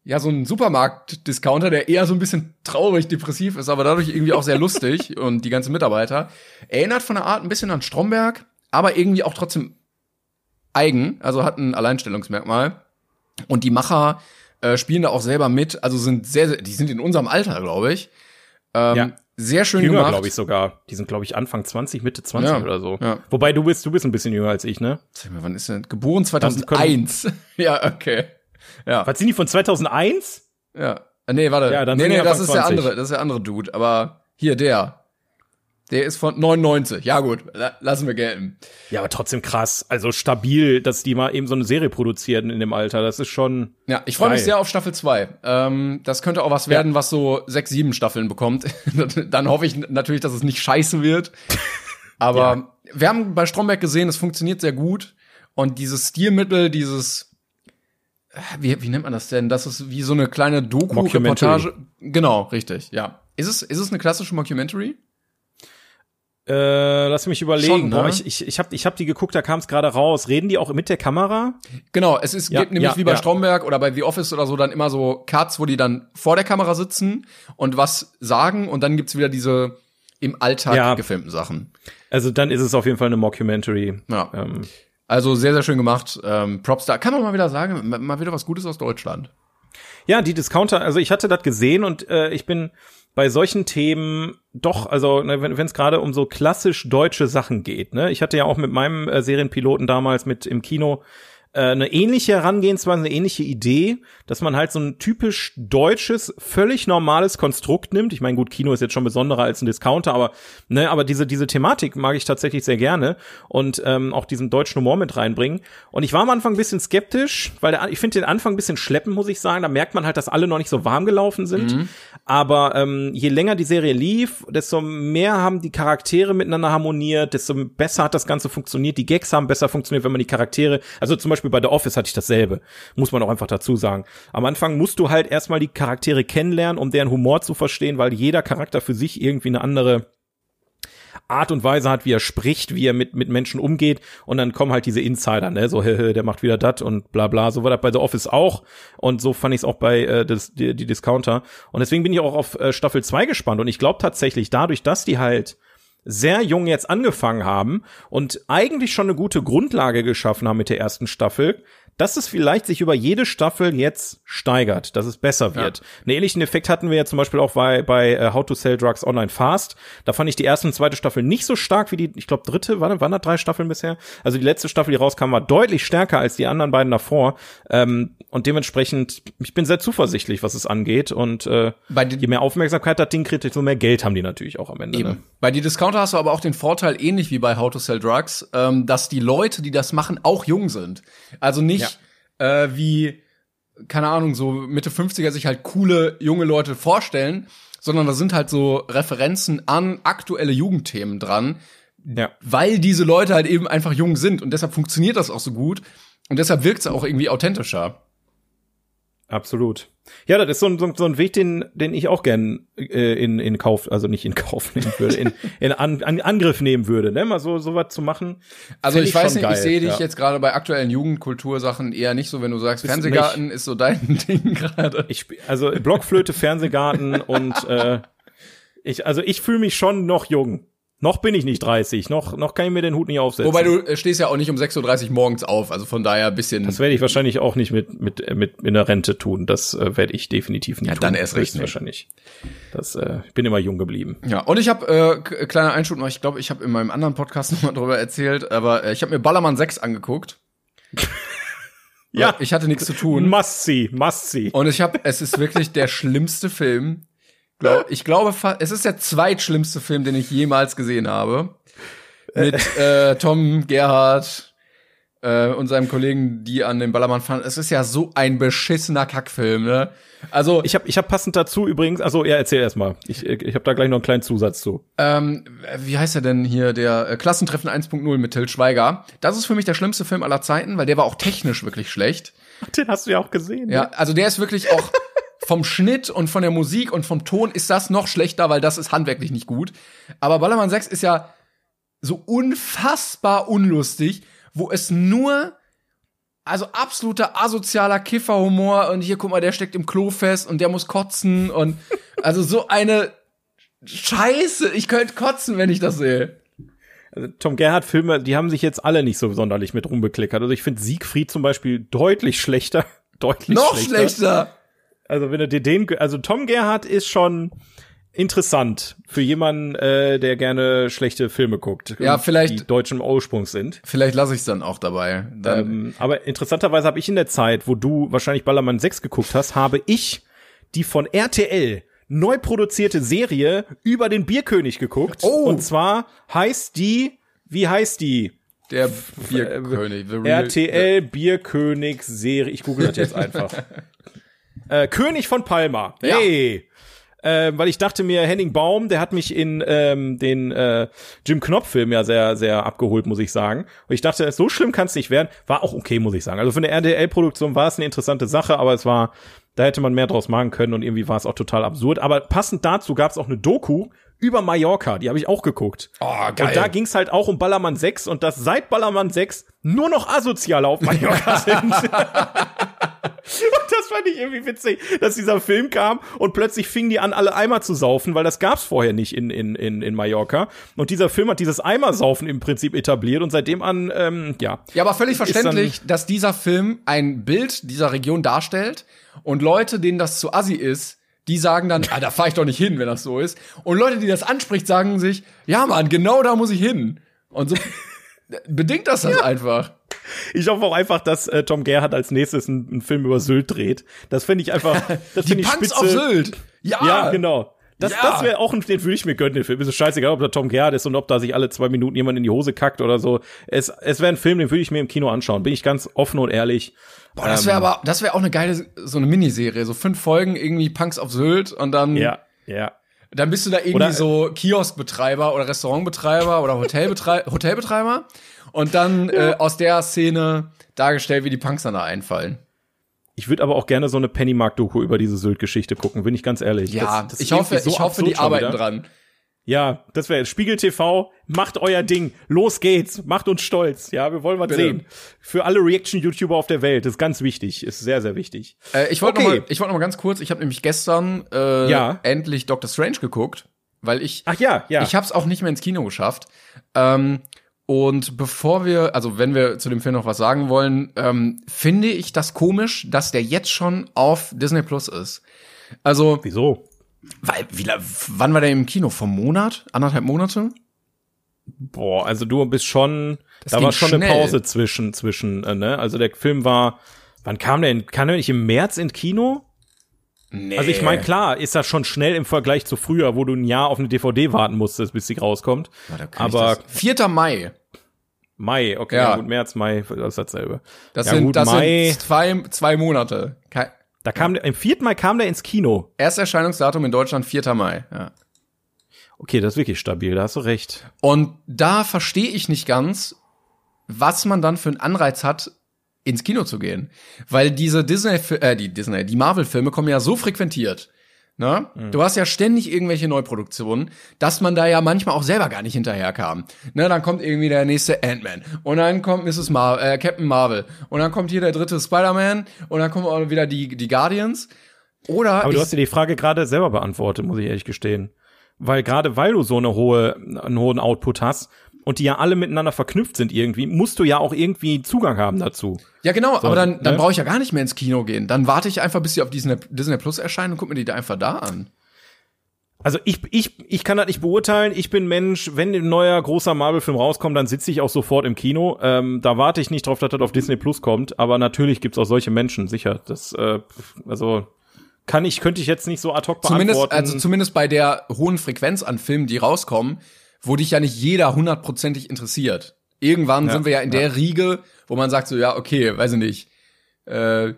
ja, so ein Supermarkt-Discounter, der eher so ein bisschen traurig, depressiv ist, aber dadurch irgendwie auch sehr lustig *laughs* und die ganzen Mitarbeiter. Erinnert von der Art ein bisschen an Stromberg, aber irgendwie auch trotzdem eigen, also hat ein Alleinstellungsmerkmal. Und die Macher äh, spielen da auch selber mit, also sind sehr, sehr die sind in unserem Alter, glaube ich. Ähm, Ja. Sehr schön Jünger, glaube ich sogar. Die sind, glaube ich, Anfang 20, Mitte 20 Ja, oder so. ja. Wobei du bist, du bist ein bisschen jünger als ich, ne? Sag mal, wann ist denn? Geboren Das *laughs* 2001. ja, okay. Ja, Was sind die von 2001? ja. Äh, Nee, warte. Ja, dann nee, nee, das ist der 20. andere, das ist der andere Dude. Aber hier, der. Der ist von 99. Ja, gut, la lassen wir gelten. Ja, aber trotzdem krass. Also stabil, dass die mal eben so eine Serie produzieren in dem Alter. Das ist schon. Ja, ich freue mich sehr auf Staffel 2. Ähm, das könnte auch was werden, was so sechs, sieben Staffeln bekommt. *laughs* Dann hoffe ich natürlich, dass es nicht scheiße wird. *laughs* Aber wir haben bei Stromberg gesehen, es funktioniert sehr gut. Und dieses Stilmittel, dieses, äh, wie, wie nennt man das denn? Das ist wie so eine kleine Doku-Reportage. Genau, richtig, ja. Ist es, ist es eine klassische Mockumentary? Äh, lass mich überlegen. Schon, ne? Boah, ich, ich, ich habe ich hab die geguckt, da kam es gerade raus. Reden die auch mit der Kamera? Genau, es ist, Ja, gibt nämlich ja, wie bei ja. Stromberg oder bei The Office oder so dann immer so Cuts, wo die dann vor der Kamera sitzen und was sagen und dann gibt's wieder diese im Alltag gefilmten Sachen. Also dann ist es auf jeden Fall eine Mockumentary. Ja. Ähm, Also sehr, sehr schön gemacht. Ähm, Props da. Kann man mal wieder sagen, ma- mal wieder was Gutes aus Deutschland. Ja, die Discounter, also ich hatte das gesehen und äh, ich bin bei solchen Themen doch, also ne, wenn es gerade um so klassisch deutsche Sachen geht, ne? Ich hatte ja auch mit meinem äh, Serienpiloten damals mit im Kino eine ähnliche Herangehensweise, eine ähnliche Idee, dass man halt so ein typisch deutsches, völlig normales Konstrukt nimmt. Ich meine, gut, Kino ist jetzt schon besonderer als ein Discounter, aber ne, aber diese diese Thematik mag ich tatsächlich sehr gerne und ähm, auch diesen deutschen Humor mit reinbringen. Und ich war am Anfang ein bisschen skeptisch, weil der, ich finde den Anfang ein bisschen schleppen, muss ich sagen. Da merkt man halt, dass alle noch nicht so warm gelaufen sind. Aber ähm, je länger die Serie lief, desto mehr haben die Charaktere miteinander harmoniert, desto besser hat das Ganze funktioniert. Die Gags haben besser funktioniert, wenn man die Charaktere, also zum Beispiel bei The Office hatte ich dasselbe, muss man auch einfach dazu sagen. Am Anfang musst du halt erstmal die Charaktere kennenlernen, um deren Humor zu verstehen, weil jeder Charakter für sich irgendwie eine andere Art und Weise hat, wie er spricht, wie er mit, mit Menschen umgeht. Und dann kommen halt diese Insider, ne, so, *laughs* der macht wieder das und bla bla. So war das bei The Office auch. Und so fand ich es auch bei äh, das, die, die Discounter. Und deswegen bin ich auch auf äh, Staffel 2 gespannt. Und ich glaube tatsächlich, dadurch, dass die halt sehr jung jetzt angefangen haben und eigentlich schon eine gute Grundlage geschaffen haben mit der ersten Staffel, dass es vielleicht sich über jede Staffel jetzt steigert, dass es besser wird. Einen ähnlichen Effekt hatten wir ja zum Beispiel auch bei, bei äh, How to Sell Drugs Online Fast. Da fand ich die erste und zweite Staffel nicht so stark wie die, ich glaube, dritte, waren, waren da drei Staffeln bisher? Also die letzte Staffel, die rauskam, war deutlich stärker als die anderen beiden davor. Ähm, und dementsprechend, ich bin sehr zuversichtlich, was es angeht. Und äh, je mehr Aufmerksamkeit das Ding kriegt, desto mehr Geld haben die natürlich auch am Ende. Ne? Eben. Bei die Discounter hast du aber auch den Vorteil, ähnlich wie bei How to Sell Drugs, ähm, dass die Leute, die das machen, auch jung sind. Also nicht äh, wie, keine Ahnung, so Mitte 50er sich halt coole junge Leute vorstellen, sondern da sind halt so Referenzen an aktuelle Jugendthemen dran, Ja. weil diese Leute halt eben einfach jung sind und deshalb funktioniert das auch so gut und deshalb wirkt es auch irgendwie authentischer. Absolut. Ja, das ist so ein, so, ein Weg, den, den ich auch gern äh, in, in Kauf, also nicht in *laughs* Kauf nehmen würde, in, in an, an Angriff nehmen würde, ne? Mal so, so was zu machen. Also ich, ich weiß nicht, geil, ich sehe dich ja. jetzt gerade bei aktuellen Jugendkultursachen eher nicht so, wenn du sagst, Bist Fernsehgarten ist so dein *laughs* Ding gerade. Ich, also Blockflöte, Fernsehgarten und äh, ich, also ich fühle mich schon noch jung. Noch bin ich nicht 30, noch, noch kann ich mir den Hut nicht aufsetzen. Wobei du äh, stehst ja auch nicht um 6.30 Uhr morgens auf, also von daher ein bisschen. Das werde ich wahrscheinlich auch nicht mit mit äh, mit in der Rente tun. Das äh, werde ich definitiv nicht Ja, tun. dann erst recht wahrscheinlich. Das äh, ich bin immer jung geblieben. Ja, und ich habe äh, k- kleiner Einschub noch, ich glaube, ich habe in meinem anderen Podcast *laughs* nochmal drüber erzählt, aber äh, ich habe mir Ballermann 6 angeguckt. *laughs* Ja. Ich hatte nichts zu tun. Must see, must see. Und ich habe, es ist wirklich der schlimmste Film. Glaub, ich glaube, es ist der zweitschlimmste Film, den ich jemals gesehen habe. Mit äh, Tom Gerhardt äh, und seinem Kollegen, die an den Ballermann fahren. Es ist ja so ein beschissener Kackfilm, ne? Also, Ich habe ich hab passend dazu übrigens, also ja, erzähl erst mal. Ich, ich habe da gleich noch einen kleinen Zusatz zu. ähm, wie heißt er denn hier? Der äh, Klassentreffen 1.0 mit Till Schweiger. Das ist für mich der schlimmste Film aller Zeiten, weil der war auch technisch wirklich schlecht. Den hast du ja auch gesehen. Ja, ne? also der ist wirklich auch *laughs* vom Schnitt und von der Musik und vom Ton ist das noch schlechter, weil das ist handwerklich nicht gut. Aber Ballermann 6 ist ja so unfassbar unlustig, wo es nur also absoluter asozialer Kifferhumor und hier guck mal, der steckt im Klo fest und der muss kotzen und also so eine Scheiße, ich könnte kotzen, wenn ich das sehe. Also Tom Gerhardt Filme, die haben sich jetzt alle nicht so sonderlich mit rumbekleckert. Also ich finde Siegfried zum Beispiel deutlich schlechter. *laughs* Deutlich Noch schlechter. schlechter. Also wenn du dir den, also Tom Gerhardt ist schon interessant für jemanden, äh, der gerne schlechte Filme guckt. Ja, vielleicht- Die deutschen Ursprungs sind. Vielleicht lasse ich es dann auch dabei. Dann, Ähm, aber interessanterweise habe ich in der Zeit, wo du wahrscheinlich Ballermann 6 geguckt hast, habe ich die von RTL neu produzierte Serie über den Bierkönig geguckt. Oh. Und zwar heißt die, wie heißt die? der Bierkönig. the real- RTL Bierkönig Serie. Ich google das jetzt einfach. *laughs* äh, König von Palma. Ja. Hey. Äh, weil ich dachte mir, Henning Baum, der hat mich in ähm, den äh, Jim Knopf-Film ja sehr, sehr abgeholt, muss ich sagen. Und ich dachte, so schlimm kann es nicht werden. War auch okay, muss ich sagen. Also für eine RTL-Produktion war es eine interessante Sache, aber es war, da hätte man mehr draus machen können und irgendwie war es auch total absurd. Aber passend dazu gab es auch eine Doku über Mallorca, die habe ich auch geguckt. Oh, geil. Und da ging's halt auch um Ballermann 6 und dass seit Ballermann 6 nur noch Asoziale auf Mallorca *laughs* sind. *laughs* *laughs* und das fand ich irgendwie witzig, dass dieser Film kam und plötzlich fingen die an, alle Eimer zu saufen, weil das gab's vorher nicht in, in, in, in Mallorca. Und dieser Film hat dieses Eimersaufen im Prinzip etabliert und seitdem an, ähm, ja. Ja, aber völlig verständlich, dass dieser Film ein Bild dieser Region darstellt und Leute, denen das zu assi ist, die sagen dann, ah, da fahre ich doch nicht hin, wenn das so ist. Und Leute, die das anspricht, sagen sich, ja, Mann, genau da muss ich hin. Und so bedingt das das einfach. Ich hoffe auch einfach, dass äh, Tom Gerhardt als nächstes einen, einen Film über Sylt dreht. Das finde ich einfach, *laughs* das Die finde ich Punks spitze. auf Sylt. Ja, Ja, genau. Das, Ja. das wäre auch ein, den würde ich mir gönnen, den Film. Ist es scheißegal, ob da Tom Gerhardt ist und ob da sich alle zwei Minuten jemand in die Hose kackt oder so. Es, es wäre ein Film, den würde ich mir im Kino anschauen. Bin ich ganz offen und ehrlich. Boah, das wäre aber, das wäre auch eine geile, so eine Miniserie, so fünf Folgen, irgendwie Punks auf Sylt und dann, Ja, ja. Dann bist du da irgendwie Oder- so Kioskbetreiber oder Restaurantbetreiber oder Hotelbetreiber, *laughs* Hotelbetreiber und dann äh, aus der Szene dargestellt, wie die Punks dann da einfallen. Ich würde aber auch gerne so eine Pennymark-Doku über diese Sylt-Geschichte gucken, bin ich ganz ehrlich. Ja, Das- das ich hoffe, so ich hoffe, die arbeiten wieder. dran. Ja, das wäre Spiegel TV, macht euer Ding. Los geht's, macht uns stolz. Ja, wir wollen was Bitte. sehen. Für alle Reaction-YouTuber auf der Welt, das ist ganz wichtig, ist sehr, sehr wichtig. Äh, ich wollte Okay. noch mal, ich wollte noch mal ganz kurz, ich habe nämlich gestern äh, Ja. endlich Doctor Strange geguckt, weil ich Ach ja, ja. ich habe es auch nicht mehr ins Kino geschafft. Ähm, und bevor wir, also wenn wir zu dem Film noch was sagen wollen, ähm, finde ich das komisch, dass der jetzt schon auf Disney Plus ist. Also, Wieso? Weil, wie, wann war der im Kino? Vom Monat? Anderthalb Monate? Boah, also du bist schon, da ging war schon eine schnell. Pause zwischen, zwischen, äh, ne? Also der Film war, wann kam der in, kam der nicht im März in Kino? Nee. Also ich meine, klar, ist das schon schnell im Vergleich zu früher, wo du ein Jahr auf eine DVD warten musstest, bis sie rauskommt. Ich aber das- 4. Mai. Mai, okay, Ja. ja. gut, März, Mai, das ist dasselbe. Das ja, sind, gut, das Mai, sind zwei, zwei Monate. Ke da kam, der- im 4. Mai kam der ins Kino. Ersterscheinungsdatum in Deutschland 4. Mai. Ja. Okay, das ist wirklich stabil, da hast du recht. Und da verstehe ich nicht ganz, was man dann für einen Anreiz hat, ins Kino zu gehen. Weil diese Disney, äh, die Disney, die Marvel-Filme kommen ja so frequentiert. Ne? Mhm. Du hast ja ständig irgendwelche Neuproduktionen, dass man da ja manchmal auch selber gar nicht hinterherkam. Ne, dann kommt irgendwie der nächste Ant-Man und dann kommt Mrs. Mar äh, Captain Marvel und dann kommt hier der dritte Spider-Man und dann kommen auch wieder die, die Guardians. Oder Aber du hast dir die Frage gerade selber beantwortet, muss ich ehrlich gestehen. Weil gerade weil du so eine hohe, einen hohen Output hast, und die ja alle miteinander verknüpft sind irgendwie, musst du ja auch irgendwie Zugang haben dazu. Ja, genau, so, aber dann, dann ne? brauche ich ja gar nicht mehr ins Kino gehen. Dann warte ich einfach, bis sie auf Disney, Disney Plus erscheinen und guck mir die da einfach da an. Also ich, ich, ich kann das nicht beurteilen. Ich bin Mensch, wenn ein neuer großer Marvel-Film rauskommt, dann sitze ich auch sofort im Kino. Ähm, da warte ich nicht drauf, dass das auf Disney Plus kommt. Aber natürlich gibt's auch solche Menschen, sicher. Das, äh, also kann ich, könnte ich jetzt nicht so ad hoc beantworten. Zumindest, also zumindest bei der hohen Frequenz an Filmen, die rauskommen, wo dich ja nicht jeder hundertprozentig interessiert. Irgendwann ja, sind wir ja in ja. der Riege, wo man sagt so, ja, okay, weiß ich nicht, äh,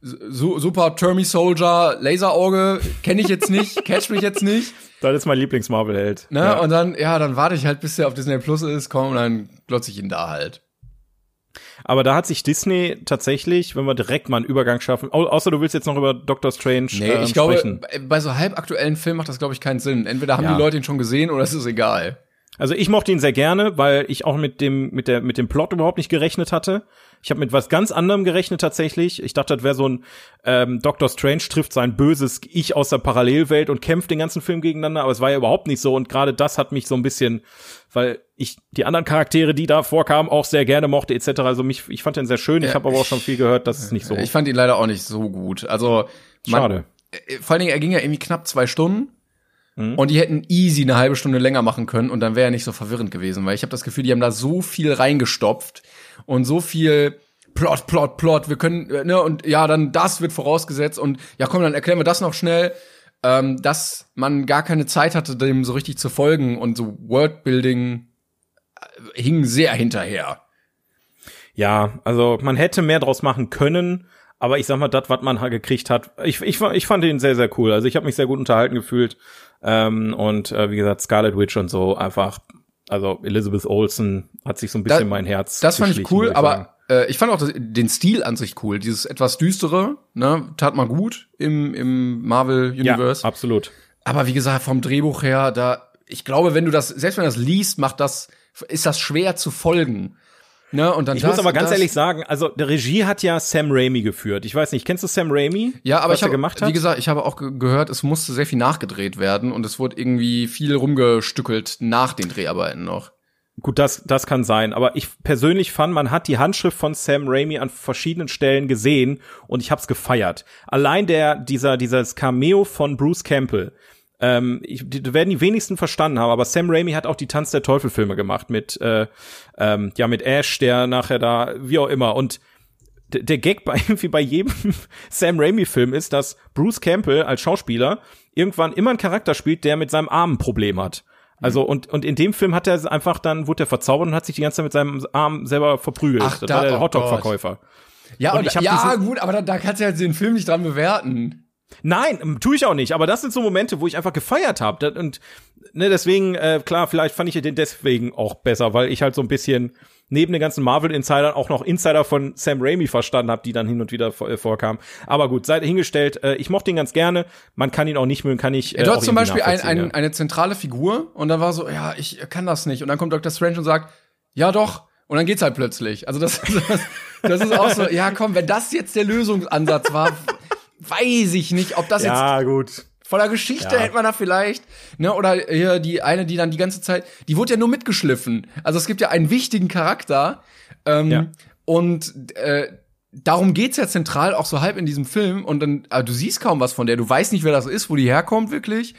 su super Termy Soldier, Laserauge, kenne ich jetzt nicht, *laughs* catch mich jetzt nicht. Das ist mein Lieblings-Marvel-Held. Ne? Ja. Und dann, ja, dann warte ich halt, bis der auf Disney Plus ist, komm, und dann glotze ich ihn da halt. Aber da hat sich Disney tatsächlich, wenn wir direkt mal einen Übergang schaffen, außer du willst jetzt noch über Doctor Strange nee, ähm, ich glaube, sprechen. bei so halbaktuellen Filmen macht das, glaube ich, keinen Sinn. Entweder haben ja. die Leute ihn schon gesehen oder es ist egal. Also ich mochte ihn sehr gerne, weil ich auch mit dem mit der mit dem Plot überhaupt nicht gerechnet hatte. Ich habe mit was ganz anderem gerechnet tatsächlich. Ich dachte, das wäre so ein ähm, Doctor Strange trifft sein böses Ich aus der Parallelwelt und kämpft den ganzen Film gegeneinander, aber es war ja überhaupt nicht so und gerade das hat mich so ein bisschen, weil ich die anderen Charaktere, die da vorkamen, auch sehr gerne mochte etc. Also mich, ich fand den sehr schön. Ja, ich habe aber auch schon viel gehört, dass es nicht so. Ich fand ihn leider auch nicht so gut. Also man, schade. Äh, vor allen Dingen, er ging ja irgendwie knapp zwei Stunden. Mhm. Und die hätten easy eine halbe Stunde länger machen können und dann wäre er nicht so verwirrend gewesen, weil ich habe das Gefühl, die haben da so viel reingestopft und so viel Plot, Plot, Plot, wir können, äh, ne, und ja, dann das wird vorausgesetzt und ja, komm, dann erklären wir das noch schnell, ähm, dass man gar keine Zeit hatte, dem so richtig zu folgen und so Worldbuilding äh, hing sehr hinterher. Ja, also man hätte mehr draus machen können, aber ich sag mal, das, was man gekriegt hat, ich, ich, ich fand ihn sehr, sehr cool. Also ich habe mich sehr gut unterhalten gefühlt. Ähm, und äh, wie gesagt, Scarlet Witch und so einfach, also Elizabeth Olsen hat sich so ein bisschen da, mein Herz. Das fand ich cool, aber äh, ich fand auch das, den Stil an sich cool. Dieses etwas düstere, ne, tat mal gut im, im Marvel Universe. Ja, absolut. Aber wie gesagt, vom Drehbuch her, da, ich glaube, wenn du das, selbst wenn du das liest, macht das, ist das schwer zu folgen. Ne, und dann ich muss aber ganz ehrlich sagen, also der Regie hat ja Sam Raimi geführt. Ich weiß nicht, kennst du Sam Raimi? Ja, aber ich habe gemacht hat? Wie gesagt, ich habe auch gehört, es musste sehr viel nachgedreht werden und es wurde irgendwie viel rumgestückelt nach den Dreharbeiten noch. Gut, das, das kann sein. Aber ich persönlich fand, man hat die Handschrift von Sam Raimi an verschiedenen Stellen gesehen und ich hab's gefeiert. Allein der, dieser, dieses Cameo von Bruce Campbell, ähm, ich, die werden die wenigsten verstanden haben, aber Sam Raimi hat auch die Tanz der Teufel Filme gemacht mit, äh, ähm, ja, mit Ash, der nachher da, wie auch immer. Und der Gag bei, *laughs* irgendwie bei jedem Sam Raimi Film ist, dass Bruce Campbell als Schauspieler irgendwann immer einen Charakter spielt, der mit seinem Arm ein Problem hat. Also und und in dem Film hat er einfach dann wurde er verzaubert und hat sich die ganze Zeit mit seinem Arm selber verprügelt. Ach, das da, war der oh Hotdog Verkäufer. Ja, und, und ja gut, aber da, da kannst du ja den Film nicht dran bewerten. Nein, ähm, tue ich auch nicht. Aber das sind so Momente, wo ich einfach gefeiert habe. Und ne, deswegen, äh, klar, vielleicht fand ich den deswegen auch besser, weil ich halt so ein bisschen neben den ganzen Marvel-Insidern auch noch Insider von Sam Raimi verstanden habe, die dann hin und wieder äh, vorkamen. Aber gut, sei hingestellt, äh, ich mochte ihn ganz gerne. Man kann ihn auch nicht mögen, kann ich. Äh, ja, du hast zum Beispiel ein, ein, ja. eine zentrale Figur und dann war so, ja, ich kann das nicht. Und dann kommt Dr. Strange und sagt, ja doch. Und dann geht's halt plötzlich. Also das, *laughs* das, das ist auch so, ja komm, wenn das jetzt der Lösungsansatz war, weiß ich nicht, ob das ja, jetzt. Ja, gut. Voller Geschichte ja. hätte man da vielleicht, ne, oder hier die eine, die dann die ganze Zeit, die wurde ja nur mitgeschliffen. Also es gibt ja einen wichtigen Charakter, ähm, ja. und äh, darum geht's ja zentral auch so halb in diesem Film und dann, äh, du siehst kaum was von der, du weißt nicht, wer das ist, wo die herkommt wirklich,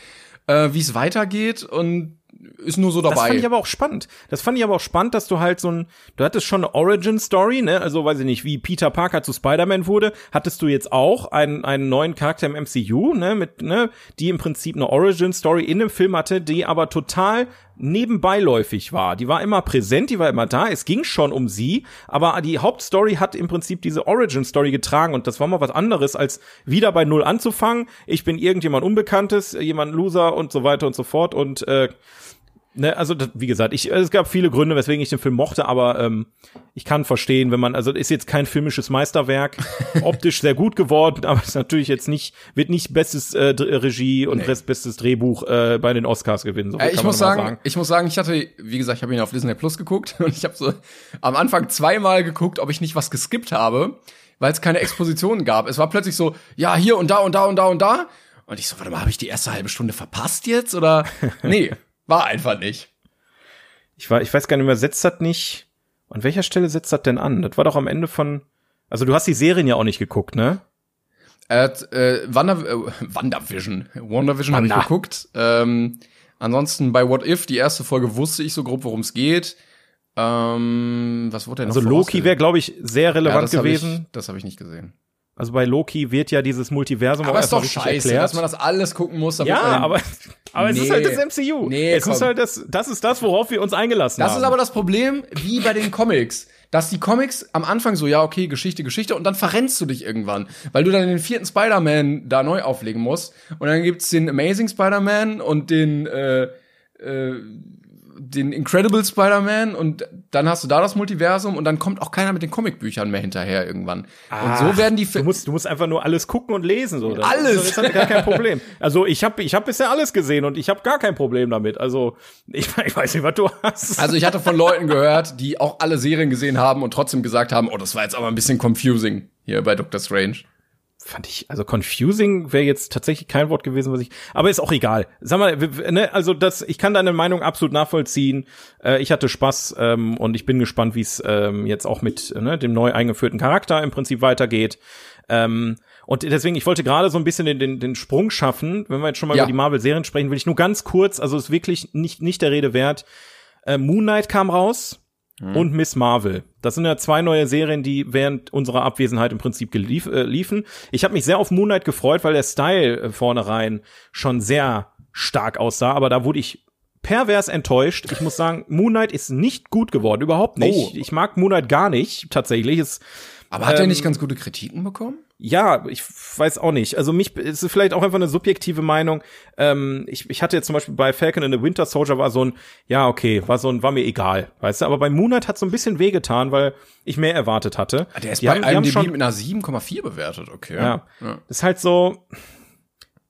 äh, wie es weitergeht und ist nur so dabei. Das fand ich aber auch spannend. Das fand ich aber auch spannend, dass du halt so ein, du hattest schon eine Origin-Story, ne? Also weiß ich nicht, wie Peter Parker zu Spider-Man wurde, hattest du jetzt auch einen, einen neuen Charakter im MCU, ne? Mit, ne? Die im Prinzip eine Origin-Story in dem Film hatte, die aber total nebenbeiläufig war. Die war immer präsent, die war immer da. Es ging schon um sie, aber die Hauptstory hat im Prinzip diese Origin-Story getragen und das war mal was anderes, als wieder bei Null anzufangen. Ich bin irgendjemand Unbekanntes, jemand Loser und so weiter und so fort und äh, ne, also wie gesagt, ich, es gab viele Gründe, weswegen ich den Film mochte, aber ähm, ich kann verstehen, wenn man, also ist jetzt kein filmisches Meisterwerk, *laughs* optisch sehr gut geworden, aber ist natürlich jetzt nicht, wird nicht bestes äh, Regie und nee. bestes Drehbuch äh, bei den Oscars gewinnen. So äh, ich muss sagen, sagen, ich muss sagen, ich hatte, wie gesagt, ich habe ihn auf Disney Plus geguckt *laughs* und ich habe so am Anfang zweimal geguckt, ob ich nicht was geskippt habe, weil es keine Expositionen gab. Es war plötzlich so, ja, hier und da und da und da und da. Und ich so, warte mal, habe ich die erste halbe Stunde verpasst jetzt? Oder? *laughs* Nee, war einfach nicht. Ich, war, ich weiß gar nicht mehr, setzt das nicht. An welcher Stelle setzt das denn an? Das war doch am Ende von. Also du hast die Serien ja auch nicht geguckt, ne? Äh, äh, Wander, äh, WandaVision. WandaVision habe ich geguckt. Ähm, ansonsten bei What If, die erste Folge wusste ich so grob, worum es geht. Ähm, was wurde denn noch Also Loki wäre, glaube ich, sehr relevant ja, das gewesen. Hab ich, das habe ich nicht gesehen. Also bei Loki wird ja dieses Multiversum aber auch ist doch scheiße, erklärt. dass man das alles gucken muss. Ja, aber, aber nee. es ist halt das MCU. Nee, es komm. ist halt das, das ist das, worauf wir uns eingelassen das haben. Das ist aber das Problem, wie bei den Comics. Dass die Comics am Anfang so, ja, okay, Geschichte, Geschichte, und dann verrennst du dich irgendwann, weil du dann den vierten Spider-Man da neu auflegen musst. Und dann gibt's den Amazing Spider-Man und den, äh, äh, den Incredible Spider-Man und dann hast du da das Multiversum und dann kommt auch keiner mit den Comicbüchern mehr hinterher irgendwann. Ah, und so werden die Fi du musst du musst einfach nur alles gucken und lesen so. Das alles. Ist, das ist gar kein Problem. Also ich habe ich habe bisher alles gesehen und ich habe gar kein Problem damit. Also ich, *laughs* ich weiß nicht, was du hast. Also ich hatte von Leuten gehört, die auch alle Serien gesehen haben und trotzdem gesagt haben, oh, das war jetzt aber ein bisschen confusing hier bei Doctor Strange fand ich, also confusing wäre jetzt tatsächlich kein Wort gewesen, was ich, aber ist auch egal. Sag mal, ne, also das, ich kann deine Meinung absolut nachvollziehen. Äh, ich hatte Spaß ähm, und ich bin gespannt, wie es ähm, jetzt auch mit ne, dem neu eingeführten Charakter im Prinzip weitergeht. Ähm, und deswegen, ich wollte gerade so ein bisschen den, den, den Sprung schaffen. Wenn wir jetzt schon mal ja. über die Marvel-Serien sprechen, will ich nur ganz kurz, also ist wirklich nicht, nicht der Rede wert. Äh, Moon Knight kam raus mhm. und Miss Marvel. Das sind ja zwei neue Serien, die während unserer Abwesenheit im Prinzip gelief, äh, liefen. Ich habe mich sehr auf Moon Knight gefreut, weil der Style äh, vornherein schon sehr stark aussah, aber da wurde ich pervers enttäuscht. Ich muss sagen, Moon Knight ist nicht gut geworden, überhaupt nicht. Oh. Ich mag Moon Knight gar nicht, tatsächlich. Es, aber hat ähm, er nicht ganz gute Kritiken bekommen? Ja, ich weiß auch nicht. Also mich ist vielleicht auch einfach eine subjektive Meinung. Ähm, ich, ich hatte jetzt zum Beispiel bei Falcon and the Winter Soldier war so ein, ja, okay, war so ein, war mir egal, weißt du, aber bei Moonlight hat so ein bisschen wehgetan, weil ich mehr erwartet hatte. Ah, der ist die bei haben, IMDb schon, mit einer 7,4 bewertet, okay. Ja, ja. Das ist halt so,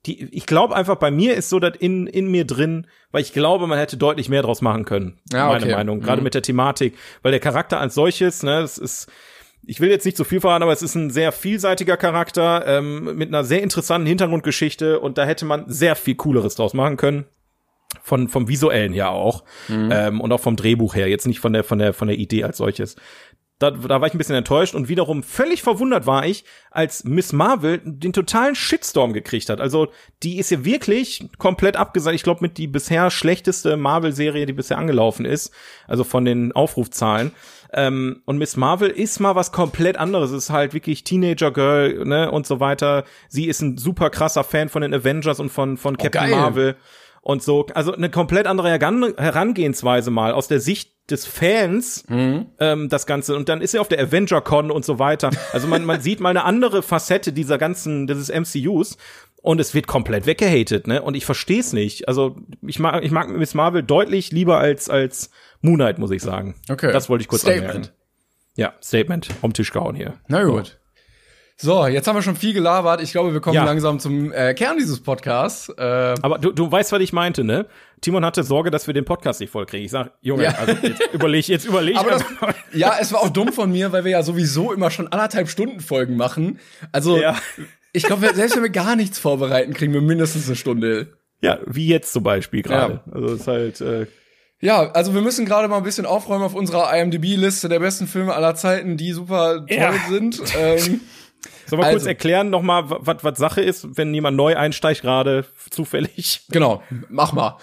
die, ich glaube einfach, bei mir ist so das in, in mir drin, weil ich glaube, man hätte deutlich mehr draus machen können. Ja, meine okay. Meinung. Gerade mhm. mit der Thematik. Weil der Charakter als solches, ne, das ist, ich will jetzt nicht zu viel verraten, aber es ist ein sehr vielseitiger Charakter ähm, mit einer sehr interessanten Hintergrundgeschichte und da hätte man sehr viel Cooleres draus machen können. Von, vom visuellen her auch. Mhm. Ähm, und auch vom Drehbuch her. Jetzt nicht von der, von der, von der Idee als solches. Da, da war ich ein bisschen enttäuscht und wiederum völlig verwundert war ich, als Miss Marvel den totalen Shitstorm gekriegt hat. Also die ist ja wirklich komplett abgesagt. Ich glaube mit die bisher schlechteste Marvel-Serie, die bisher angelaufen ist. Also von den Aufrufzahlen. Ähm, und Miss Marvel ist mal was komplett anderes. Es ist halt wirklich Teenager Girl, ne, und so weiter. Sie ist ein super krasser Fan von den Avengers und von, von oh, Captain geil. Marvel und so. Also eine komplett andere Herangehensweise mal aus der Sicht des Fans mhm. ähm, das Ganze und dann ist er auf der Avenger Con und so weiter. Also man man sieht mal eine andere Facette dieser ganzen dieses MCUs und es wird komplett weggehatet, ne? Und ich verstehe es nicht. Also ich mag ich mag Miss Marvel deutlich lieber als als Moon Knight, muss ich sagen. Okay. Das wollte ich kurz Statement. Anmerken. Ja, Statement vom Tisch gehauen hier. Na gut. So, jetzt haben wir schon viel gelabert. Ich glaube, wir kommen ja. langsam zum äh, Kern dieses Podcasts. Äh, Aber du, du weißt, was ich meinte, ne? Timon hatte Sorge, dass wir den Podcast nicht vollkriegen. Ich sag, Junge, ja. also jetzt *laughs* überleg, jetzt überleg. Aber das, ja, es war auch dumm von mir, weil wir ja sowieso immer schon anderthalb Stunden Folgen machen. Also, ja. Ich glaube, selbst wenn wir gar nichts vorbereiten, kriegen wir mindestens eine Stunde. Ja, wie jetzt zum Beispiel gerade. Ja. Also, ist halt, äh, ja, also wir müssen gerade mal ein bisschen aufräumen auf unserer IMDb-Liste der besten Filme aller Zeiten, die super toll ja. sind. *laughs* Ähm, Sollen wir also, kurz erklären nochmal, was was Sache ist, wenn jemand neu einsteigt gerade zufällig? Genau, mach mal.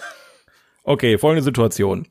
Okay, folgende Situation.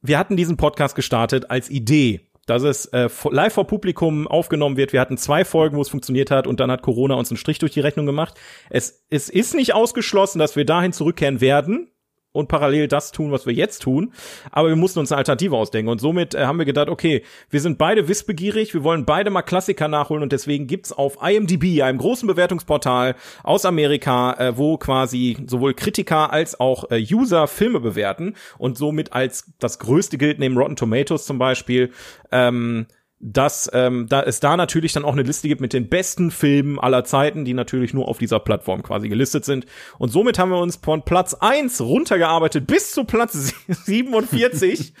Wir hatten diesen Podcast gestartet als Idee, dass es äh, live vor Publikum aufgenommen wird. Wir hatten zwei Folgen, wo es funktioniert hat und dann hat Corona uns einen Strich durch die Rechnung gemacht. Es, es ist nicht ausgeschlossen, dass wir dahin zurückkehren werden, und parallel das tun, was wir jetzt tun. Aber wir mussten uns eine Alternative ausdenken. Und somit äh, haben wir gedacht, okay, wir sind beide wissbegierig, wir wollen beide mal Klassiker nachholen und deswegen gibt's auf IMDb, einem großen Bewertungsportal aus Amerika, äh, wo quasi sowohl Kritiker als auch äh, User Filme bewerten und somit als das größte gilt neben Rotten Tomatoes zum Beispiel, ähm, dass ähm, da es da natürlich dann auch eine Liste gibt mit den besten Filmen aller Zeiten, die natürlich nur auf dieser Plattform quasi gelistet sind. Und somit haben wir uns von Platz eins runtergearbeitet bis zu Platz *laughs* 47.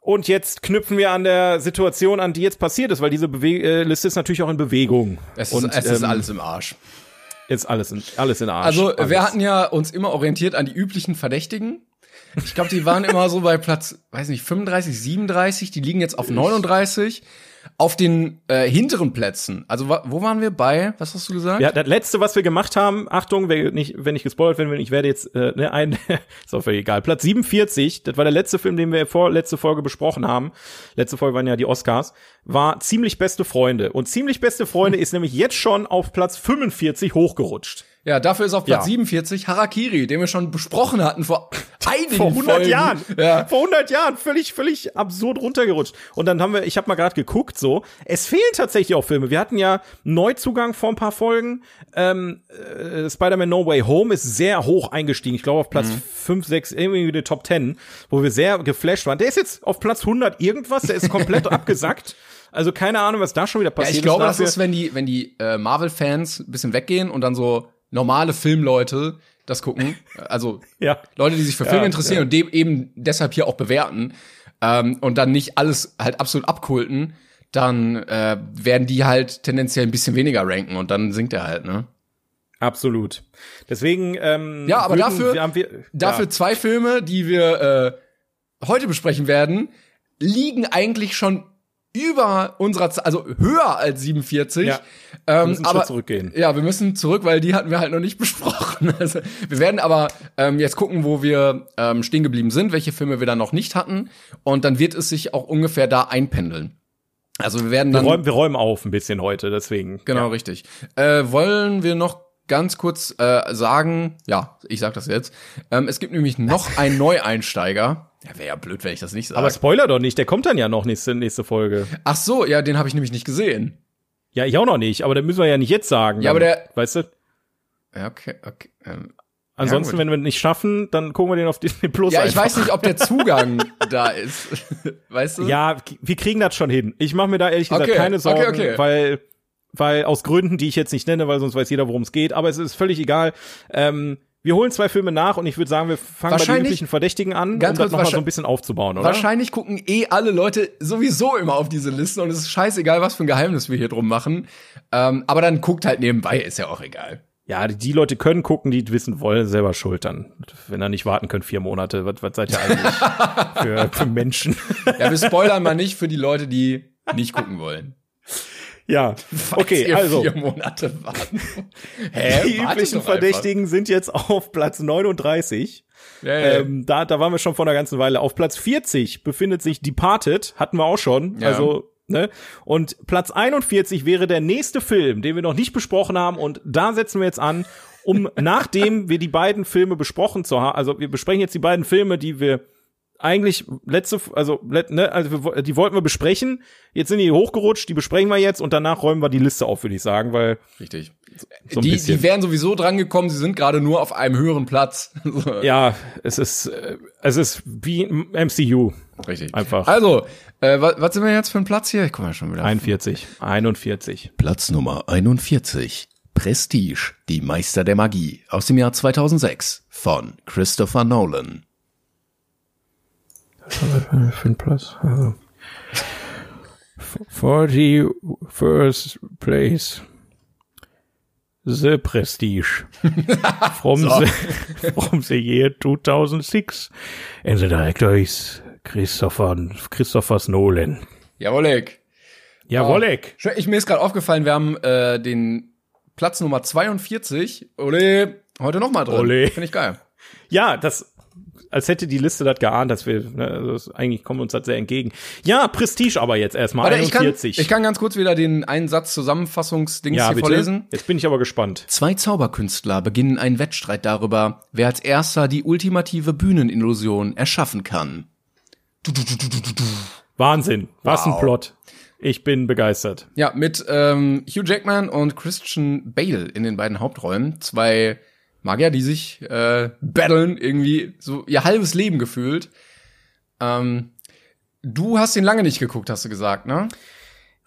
Und jetzt knüpfen wir an der Situation an, die jetzt passiert ist, weil diese Bewe äh, Liste ist natürlich auch in Bewegung. Es ist, Und, es ist ähm, alles im Arsch. Ist alles in, alles in Arsch. Also, alles. wir hatten ja uns immer orientiert an die üblichen Verdächtigen. Ich glaube, die waren immer so bei Platz, weiß nicht, 35, 37, die liegen jetzt auf 39. Auf den äh, hinteren Plätzen, also wo waren wir bei, was hast du gesagt? Ja, das letzte, was wir gemacht haben, Achtung, wer nicht, wenn ich gespoilert werden will, ich werde jetzt äh, ne, ein, *laughs* ist auch völlig egal. Platz 47, das war der letzte Film, den wir vor letzte Folge besprochen haben. Letzte Folge waren ja die Oscars, war ziemlich beste Freunde. Und ziemlich beste Freunde *laughs* ist nämlich jetzt schon auf Platz 45 hochgerutscht. Ja, dafür ist auf Platz Ja. 47 Harakiri, den wir schon besprochen hatten vor *laughs* einigen Vor 100 Folgen. Jahren. Ja. Vor 100 Jahren. Völlig, völlig absurd runtergerutscht. Und dann haben wir, ich habe mal gerade geguckt, so. Es fehlen tatsächlich auch Filme. Wir hatten ja Neuzugang vor ein paar Folgen. Ähm, äh, Spider-Man No Way Home ist sehr hoch eingestiegen. Ich glaube auf Platz Mhm. 5, 6, irgendwie in die Top 10, wo wir sehr geflasht waren. Der ist jetzt auf Platz 100 irgendwas. Der ist komplett *laughs* abgesackt. Also keine Ahnung, was da schon wieder Ja, passiert ich glaube, ist. das Dafür- ist, wenn die, wenn die äh, Marvel-Fans ein bisschen weggehen und dann so normale Filmleute das gucken. Also *laughs* Ja. Leute, die sich für Filme Ja, interessieren ja. und dem eben deshalb hier auch bewerten ähm, und dann nicht alles halt absolut abkulten, dann äh, werden die halt tendenziell ein bisschen weniger ranken und dann sinkt er halt, ne? Absolut. Deswegen, ähm, Ja, aber würden- dafür- wir haben wir, Dafür ja. zwei Filme, die wir äh, heute besprechen werden, liegen eigentlich schon über unserer, also höher als 47. Ja. Ähm, müssen einen aber zurückgehen. Ja, wir müssen zurück, weil die hatten wir halt noch nicht *laughs* besprochen. Also, wir werden aber ähm, jetzt gucken, wo wir ähm, stehen geblieben sind, welche Filme wir dann noch nicht hatten, und dann wird es sich auch ungefähr da einpendeln. Also wir werden Wir dann räumen, wir räumen auf ein bisschen heute, deswegen. Genau, richtig. Äh, wollen wir noch ganz kurz äh, sagen, ja, ich sag das jetzt. Ähm, es gibt nämlich noch einen Neueinsteiger. Ja, wäre ja blöd, wenn ich das nicht sage. Aber Spoiler doch nicht, der kommt dann ja noch nächste, nächste Folge. Ach so, ja, den habe ich nämlich nicht gesehen. Ja, ich auch noch nicht, aber den müssen wir ja nicht jetzt sagen. Ja, aber der- Weißt du? Ja, okay, okay. Ähm, Ansonsten, gut. wenn wir ihn nicht schaffen, dann gucken wir den auf Disney Plus. ja, ich einfach. weiß nicht, ob der *laughs* Zugang da ist. *laughs* weißt du? Ja, wir kriegen das schon hin. Ich mache mir da ehrlich gesagt Okay, keine okay, Sorgen, okay. weil weil aus Gründen, die ich jetzt nicht nenne, weil sonst weiß jeder, worum es geht. Aber es ist völlig egal. Ähm, wir holen zwei Filme nach und ich würde sagen, wir fangen bei den üblichen Verdächtigen an, Ganz um das nochmal so ein bisschen aufzubauen, oder? Wahrscheinlich gucken eh alle Leute sowieso immer auf diese Liste und es ist scheißegal, was für ein Geheimnis wir hier drum machen. Ähm, aber dann guckt halt nebenbei, ist ja auch egal. Ja, die, die Leute können gucken, die wissen wollen, selber schuld dann. Wenn ihr nicht warten könnt, vier Monate, was, was seid ihr eigentlich *laughs* für, für Menschen? Ja, wir spoilern mal nicht für die Leute, die nicht gucken wollen. Ja, okay, ihr also. vier Monate warten. Hä? *laughs* Die Wartet üblichen einfach. Verdächtigen sind jetzt auf Platz 39. Ja, ja. Ähm, da, da waren wir schon vor einer ganzen Weile. Auf Platz 40 befindet sich Departed, hatten wir auch schon. Ja. Also, ne? Und Platz 41 wäre der nächste Film, den wir noch nicht besprochen haben. Und da setzen wir jetzt an, um *laughs* nachdem wir die beiden Filme besprochen zu haben, also wir besprechen jetzt die beiden Filme, die wir eigentlich letzte, also, ne, also die wollten wir besprechen. Jetzt sind die hochgerutscht, die besprechen wir jetzt und danach räumen wir die Liste auf, würde ich sagen, weil Richtig. so die, bisschen. die wären sowieso dran gekommen, sie sind gerade nur auf einem höheren Platz. *laughs* Ja, es ist, äh, es ist wie MCU. Richtig. Einfach. Also, äh, was, was sind wir jetzt für ein Platz hier? Ich komme ja schon wieder. 41. 41. Platz Nummer 41. Prestige, die Meister der Magie aus dem Jahr 2006 von Christopher Nolan. Film Plus. Also. 41st place. The Prestige. *laughs* From, the, from the year 2006. And the director is Christopher, Christopher Nolan. Jawollek. Jawollek. Schön, Ich, mir ist gerade aufgefallen, wir haben äh, den Platz Nummer 42. Ole, heute noch mal drin. Ole. Finde ich geil. Ja, das als hätte die Liste das geahnt, dass wir, ne, also das, eigentlich kommen uns das sehr entgegen. Ja, Prestige aber jetzt erstmal, Warte, ich kann, 41. ich kann ganz kurz wieder den einen Satz Zusammenfassungsdings ja, hier bitte. vorlesen. Jetzt bin ich aber gespannt. Zwei Zauberkünstler beginnen einen Wettstreit darüber, wer als erster die ultimative Bühnenillusion erschaffen kann. Wahnsinn. Was ein Wow. Plot. Ich bin begeistert. Ja, mit ähm, Hugh Jackman und Christian Bale in den beiden Hauptrollen. Zwei Magier, die sich äh, battlen, irgendwie so ihr halbes Leben gefühlt. Ähm, du hast ihn lange nicht geguckt, hast du gesagt, ne?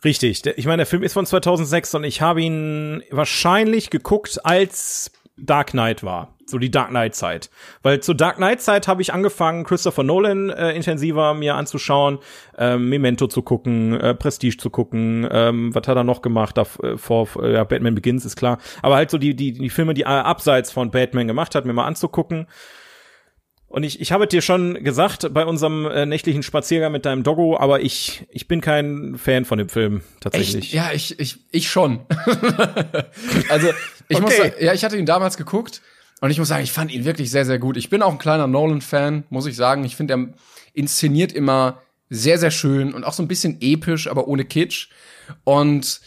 Richtig. Ich meine, der Film ist von 2006 und ich habe ihn wahrscheinlich geguckt, als Dark Knight war. So die Dark Knight Zeit. Weil zur Dark Knight Zeit habe ich angefangen, Christopher Nolan äh, intensiver mir anzuschauen, ähm, Memento zu gucken, äh, Prestige zu gucken, ähm, was hat er noch gemacht? Da, äh, vor, äh, ja, Batman Begins ist klar. Aber halt so die, die, die Filme, die er abseits von Batman gemacht hat, mir mal anzugucken. Und ich, ich habe dir schon gesagt bei unserem äh, nächtlichen Spaziergang mit deinem Doggo, aber ich, ich bin kein Fan von dem Film tatsächlich. Ja, ich, ich, ich schon. *laughs* also, ich muss Okay. sagen, ja, ich hatte ihn damals geguckt und ich muss sagen, ich fand ihn wirklich sehr, sehr gut. Ich bin auch ein kleiner Nolan-Fan, muss ich sagen. Ich finde, er inszeniert immer sehr, sehr schön und auch so ein bisschen episch, aber ohne Kitsch. Und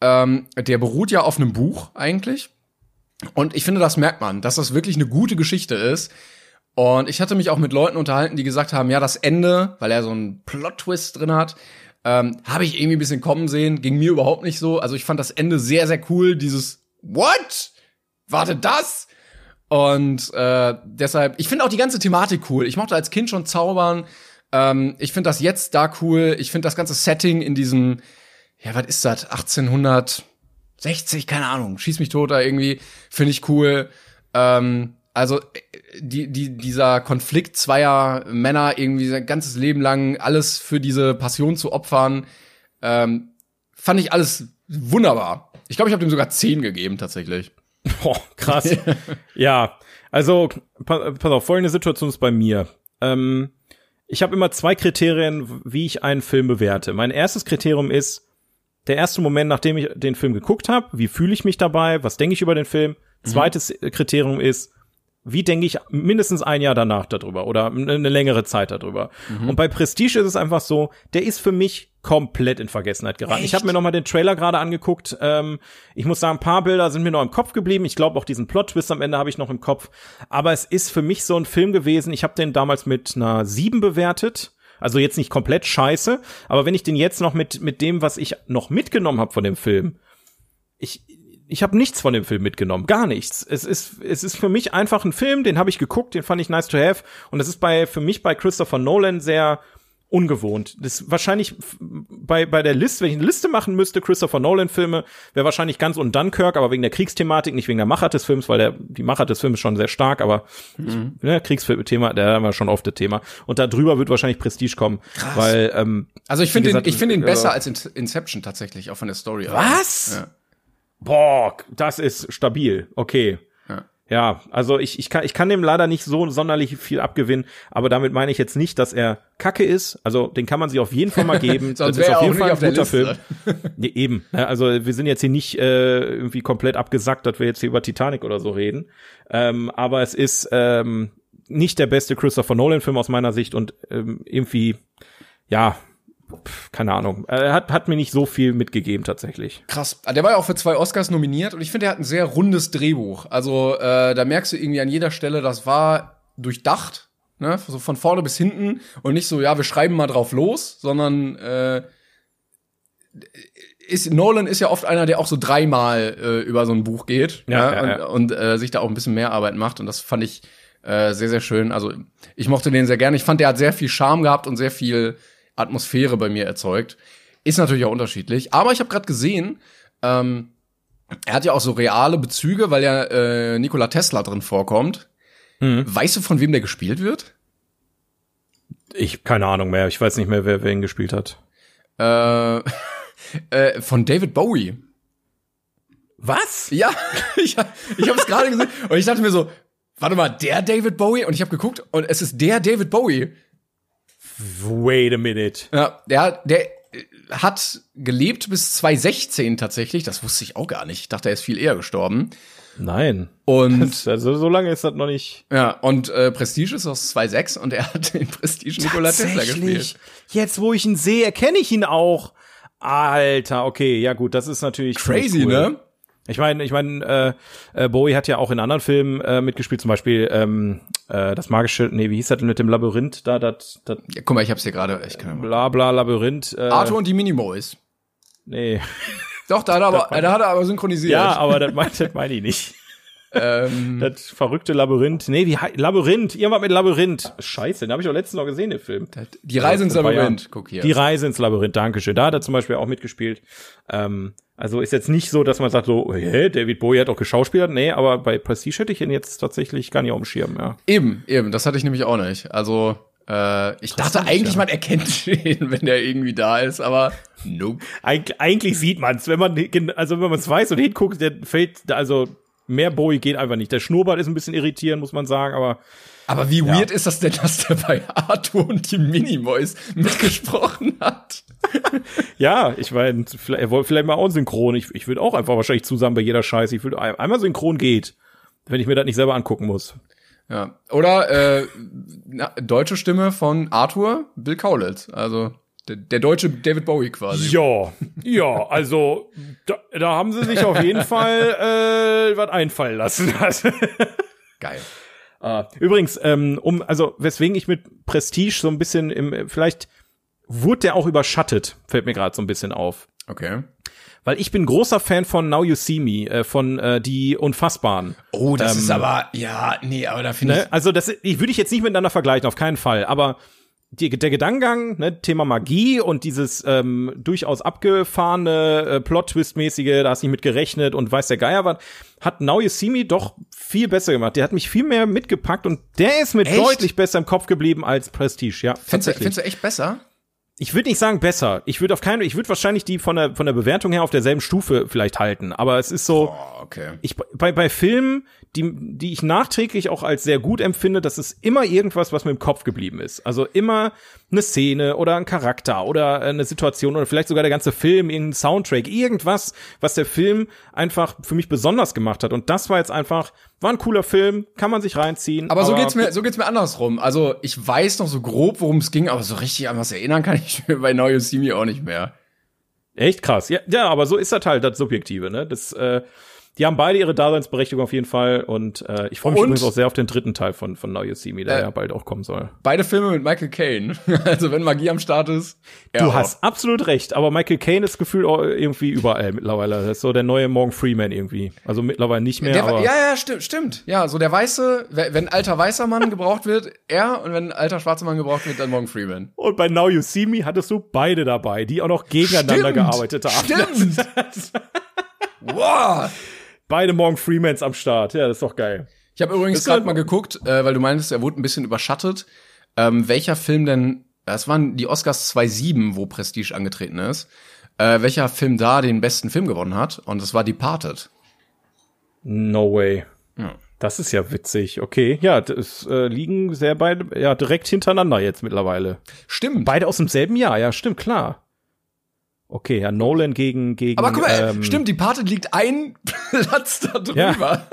ähm, der beruht ja auf einem Buch eigentlich. Und ich finde, das merkt man, dass das wirklich eine gute Geschichte ist. Und ich hatte mich auch mit Leuten unterhalten, die gesagt haben, ja, das Ende, weil er so einen Plot-Twist drin hat, ähm, habe ich irgendwie ein bisschen kommen sehen, ging mir überhaupt nicht so. Also ich fand das Ende sehr, sehr cool, dieses What? Warte, das? Und äh, deshalb, ich finde auch die ganze Thematik cool. Ich mochte als Kind schon zaubern. Ähm, ich finde das jetzt da cool. Ich finde das ganze Setting in diesem, ja, was ist das? 1860, keine Ahnung, schieß mich tot da irgendwie, finde ich cool. Ähm, also die, die, dieser Konflikt zweier Männer irgendwie sein ganzes Leben lang alles für diese Passion zu opfern, ähm, fand ich alles wunderbar. Ich glaube, ich habe dem sogar 10 gegeben tatsächlich. *laughs* Boah, krass. ja, also pa pass auf, folgende Situation ist bei mir. Ähm, ich habe immer zwei Kriterien, wie ich einen Film bewerte. Mein erstes Kriterium ist der erste Moment, nachdem ich den Film geguckt habe. Wie fühle ich mich dabei? Was denke ich über den Film? Zweites Kriterium ist, wie denke ich mindestens ein Jahr danach darüber oder eine längere Zeit darüber. Und bei Prestige ist es einfach so, der ist für mich komplett in Vergessenheit geraten. Ich habe mir noch mal den Trailer gerade angeguckt. Ähm, ich muss sagen, ein paar Bilder sind mir noch im Kopf geblieben. Ich glaube auch diesen Plot-Twist am Ende habe ich noch im Kopf. Aber es ist für mich so ein Film gewesen. Ich habe den damals mit einer 7 bewertet. Also jetzt nicht komplett scheiße, aber wenn ich den jetzt noch mit mit dem, was ich noch mitgenommen habe von dem Film, ich habe nichts von dem Film mitgenommen, gar nichts. Es ist es ist für mich einfach ein Film, den habe ich geguckt, den fand ich nice to have und das ist bei für mich bei Christopher Nolan sehr ungewohnt. Das ist wahrscheinlich bei bei der Liste, wenn ich eine Liste machen müsste, Christopher Nolan Filme, wäre wahrscheinlich ganz und Dunkirk, aber wegen der Kriegsthematik, nicht wegen der Machart des Films, weil der die Machart des Films schon sehr stark, aber ne, Kriegsthema, da haben wir schon oft das Thema. Und da drüber wird wahrscheinlich Prestige kommen, weil ähm, Also ich finde ich finde ihn also- besser als In- Inception tatsächlich, auch von der Story. Was? Ja. Boah, das ist stabil. Okay. Ja. Ja, also ich, ich, kann, ich kann dem leider nicht so sonderlich viel abgewinnen, aber damit meine ich jetzt nicht, dass er kacke ist. Also den kann man sich auf jeden Fall mal geben. *laughs* Das ist auf jeden Fall ein guter Liste. Film. *laughs* Nee, eben. Ja, Also wir sind jetzt hier nicht äh, irgendwie komplett abgesackt, dass wir jetzt hier über Titanic oder so reden. Ähm, aber es ist ähm, nicht der beste Christopher Nolan-Film aus meiner Sicht und ähm, irgendwie, ja, pf, keine Ahnung. Er hat, hat mir nicht so viel mitgegeben tatsächlich. Krass. Ah, Der war ja auch für zwei Oscars nominiert und ich finde, er hat ein sehr rundes Drehbuch. Also äh, da merkst du irgendwie an jeder Stelle, das war durchdacht, ne, so von vorne bis hinten und nicht so, ja, wir schreiben mal drauf los, sondern äh, ist, Nolan ist ja oft einer, der auch so dreimal äh, über so ein Buch geht Ja, ne, ja, ja. und, und äh, sich da auch ein bisschen mehr Arbeit macht und das fand ich äh, sehr, sehr schön. Also ich mochte den sehr gerne. Ich fand, der hat sehr viel Charme gehabt und sehr viel Atmosphäre bei mir erzeugt. Ist natürlich auch unterschiedlich. Aber ich habe gerade gesehen, ähm, er hat ja auch so reale Bezüge, weil ja äh, Nikola Tesla drin vorkommt. Mhm. Weißt du, von wem der gespielt wird? Ich, keine Ahnung mehr. Ich weiß nicht mehr, wer, wer ihn gespielt hat. Äh, *laughs* äh, von David Bowie. Was? Ja, *laughs* ich, ich habe es gerade gesehen und ich dachte mir so, warte mal, der David Bowie? Und ich habe geguckt und es ist der David Bowie. Wait a minute. Ja, der, der, hat gelebt bis 2016 tatsächlich. Das wusste ich auch gar nicht. Ich dachte, er ist viel eher gestorben. Nein. Und Das, also so lange ist das noch nicht. ja, und äh, Prestige ist aus 2.6 und er hat den Prestige Nikola Tesla gespielt. Jetzt, wo ich ihn sehe, erkenne ich ihn auch. Alter, okay, ja gut, das ist natürlich Crazy, cool. ne? Ich meine, ich meine, äh, äh, Bowie hat ja auch in anderen Filmen äh, mitgespielt, zum Beispiel ähm, äh, das magische, nee, wie hieß das denn mit dem Labyrinth da, das, das Ja, guck mal, ich hab's hier gerade. Ich kann bla bla Labyrinth. Äh, Arthur und die Minimoys. Nee. Doch, da hat er aber, *laughs* da hat er aber synchronisiert. Ja, aber das meine das mein ich nicht. Ähm, *laughs* Das verrückte Labyrinth. Nee, wie Labyrinth, irgendwas mit Labyrinth. Scheiße, den habe ich doch letztens noch gesehen, den Film. die Reise ins ein paar Labyrinth. Guck hier. Die Reise ins Labyrinth, Dankeschön. Da hat er zum Beispiel auch mitgespielt. Ähm, also ist jetzt nicht so, dass man sagt so, hä, David Bowie hat auch geschauspielert. Nee, aber bei Prestige hätte ich ihn jetzt tatsächlich gar nicht auf dem Schirm, ja. Eben, eben, das hatte ich nämlich auch nicht. Also, äh, ich dachte eigentlich, ja. man erkennt *laughs* ihn, wenn der irgendwie da ist, aber nope. Eig eigentlich sieht man es, wenn man, also wenn man es weiß und hinguckt, der fällt, also mehr Bowie geht einfach nicht. Der Schnurrbart ist ein bisschen irritierend, muss man sagen, aber Aber wie weird ist das denn, dass der bei Arthur und die Minimoys mitgesprochen hat? ja, ich meine, vielleicht, er wollte vielleicht mal auch synchron. Ich, ich würde auch einfach wahrscheinlich zusammen bei jeder Scheiße. Ich würde ein- einmal synchron geht, wenn ich mir das nicht selber angucken muss. Ja. Oder äh, na, deutsche Stimme von Arthur, Bill Kaulitz. Also der, der deutsche David Bowie quasi. Ja, ja, also da, da haben sie sich auf jeden *laughs* Fall äh, was einfallen lassen. *laughs* Geil. Ah, Übrigens, ähm, um, also weswegen ich mit Prestige so ein bisschen im, vielleicht wurde der auch überschattet, fällt mir gerade so ein bisschen auf. Okay. Weil ich bin großer Fan von Now You See Me, äh, von äh, die Unfassbaren. Oh, das Ähm, ist aber, ja, nee, aber da finde Ne? Also das ich würde ich jetzt nicht miteinander vergleichen, auf keinen Fall. Aber die, der Gedankengang, ne, Thema Magie und dieses ähm, durchaus abgefahrene äh, Plot-Twist-mäßige, da hast du nicht mit gerechnet und weiß der Geier was, hat Now You See Me doch viel besser gemacht. Der hat mich viel mehr mitgepackt und der ist mir Echt? deutlich besser im Kopf geblieben als Prestige. Ja, findest, du, findest du echt besser? Ich würde nicht sagen besser. Ich würde auf keinen, ich würde wahrscheinlich die von der von der Bewertung her auf derselben Stufe vielleicht halten. Aber es ist so, Oh, okay. ich bei bei Filmen, die die ich nachträglich auch als sehr gut empfinde, das ist immer irgendwas, was mir im Kopf geblieben ist. Also immer eine Szene oder ein Charakter oder eine Situation oder vielleicht sogar der ganze Film, irgendein Soundtrack, irgendwas, was der Film einfach für mich besonders gemacht hat. Und das war jetzt einfach war ein cooler Film, kann man sich reinziehen. Aber, so geht's mir, so geht's mir andersrum. Also ich weiß noch so grob, worum es ging, aber so richtig an was erinnern kann ich mir *laughs* bei Now You See Me auch nicht mehr. Echt krass. Ja, ja, aber so ist das halt das Subjektive, ne? Das, äh, die haben beide ihre Daseinsberechtigung auf jeden Fall und äh, ich freue mich Und- übrigens auch sehr auf den dritten Teil von, von Now You See Me, der Äh, ja bald auch kommen soll. Beide Filme mit Michael Caine. *laughs* Also wenn Magie am Start ist. Du auch. hast absolut recht, aber Michael Caine ist gefühlt auch irgendwie überall mittlerweile. Das ist so der neue Morgan Freeman irgendwie. Also mittlerweile nicht mehr, Der, aber ja, ja, stimmt, stimmt. Ja, so der weiße, wenn alter weißer Mann gebraucht wird, er und wenn alter schwarzer Mann gebraucht wird, dann Morgan Freeman. und bei Now You See Me hattest du beide dabei, die auch noch gegeneinander Stimmt, gearbeitet haben. stimmt. *laughs* Wow. Beide Morgan Freemans am Start. Ja, das ist doch geil. Ich habe übrigens Ist gerade mal geguckt, äh, weil du meintest, er wurde ein bisschen überschattet. Ähm, welcher Film denn, das waren die Oscars 2007, wo Prestige angetreten ist, äh, welcher Film da den besten Film gewonnen hat und das war Departed. No way. Ja. Das ist ja witzig. Okay, ja, das äh, liegen sehr beide, ja, direkt hintereinander jetzt mittlerweile. Stimmt. Beide aus demselben Jahr, ja, stimmt, klar. Okay, ja, Nolan gegen, gegen. Aber guck mal, ähm, stimmt, Departed liegt ein *laughs* Platz da drüber. *laughs*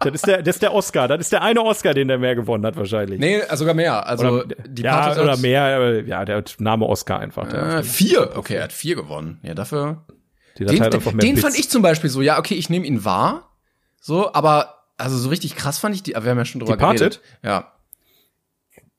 Das ist der, das ist der Oscar. Das ist der eine Oscar, den der mehr gewonnen hat, wahrscheinlich. Nee, äh, sogar mehr. Also oder, ja, Departed oder hat- mehr, ja, der Name Oscar einfach. Äh, vier. Okay, er hat vier gewonnen. Ja, dafür. die Den, Datei den, mehr den Bits. fand ich zum Beispiel so, ja, okay, ich nehme ihn wahr. So, aber also so richtig krass fand ich die, aber wir haben ja schon drüber Departed? geredet. Ja.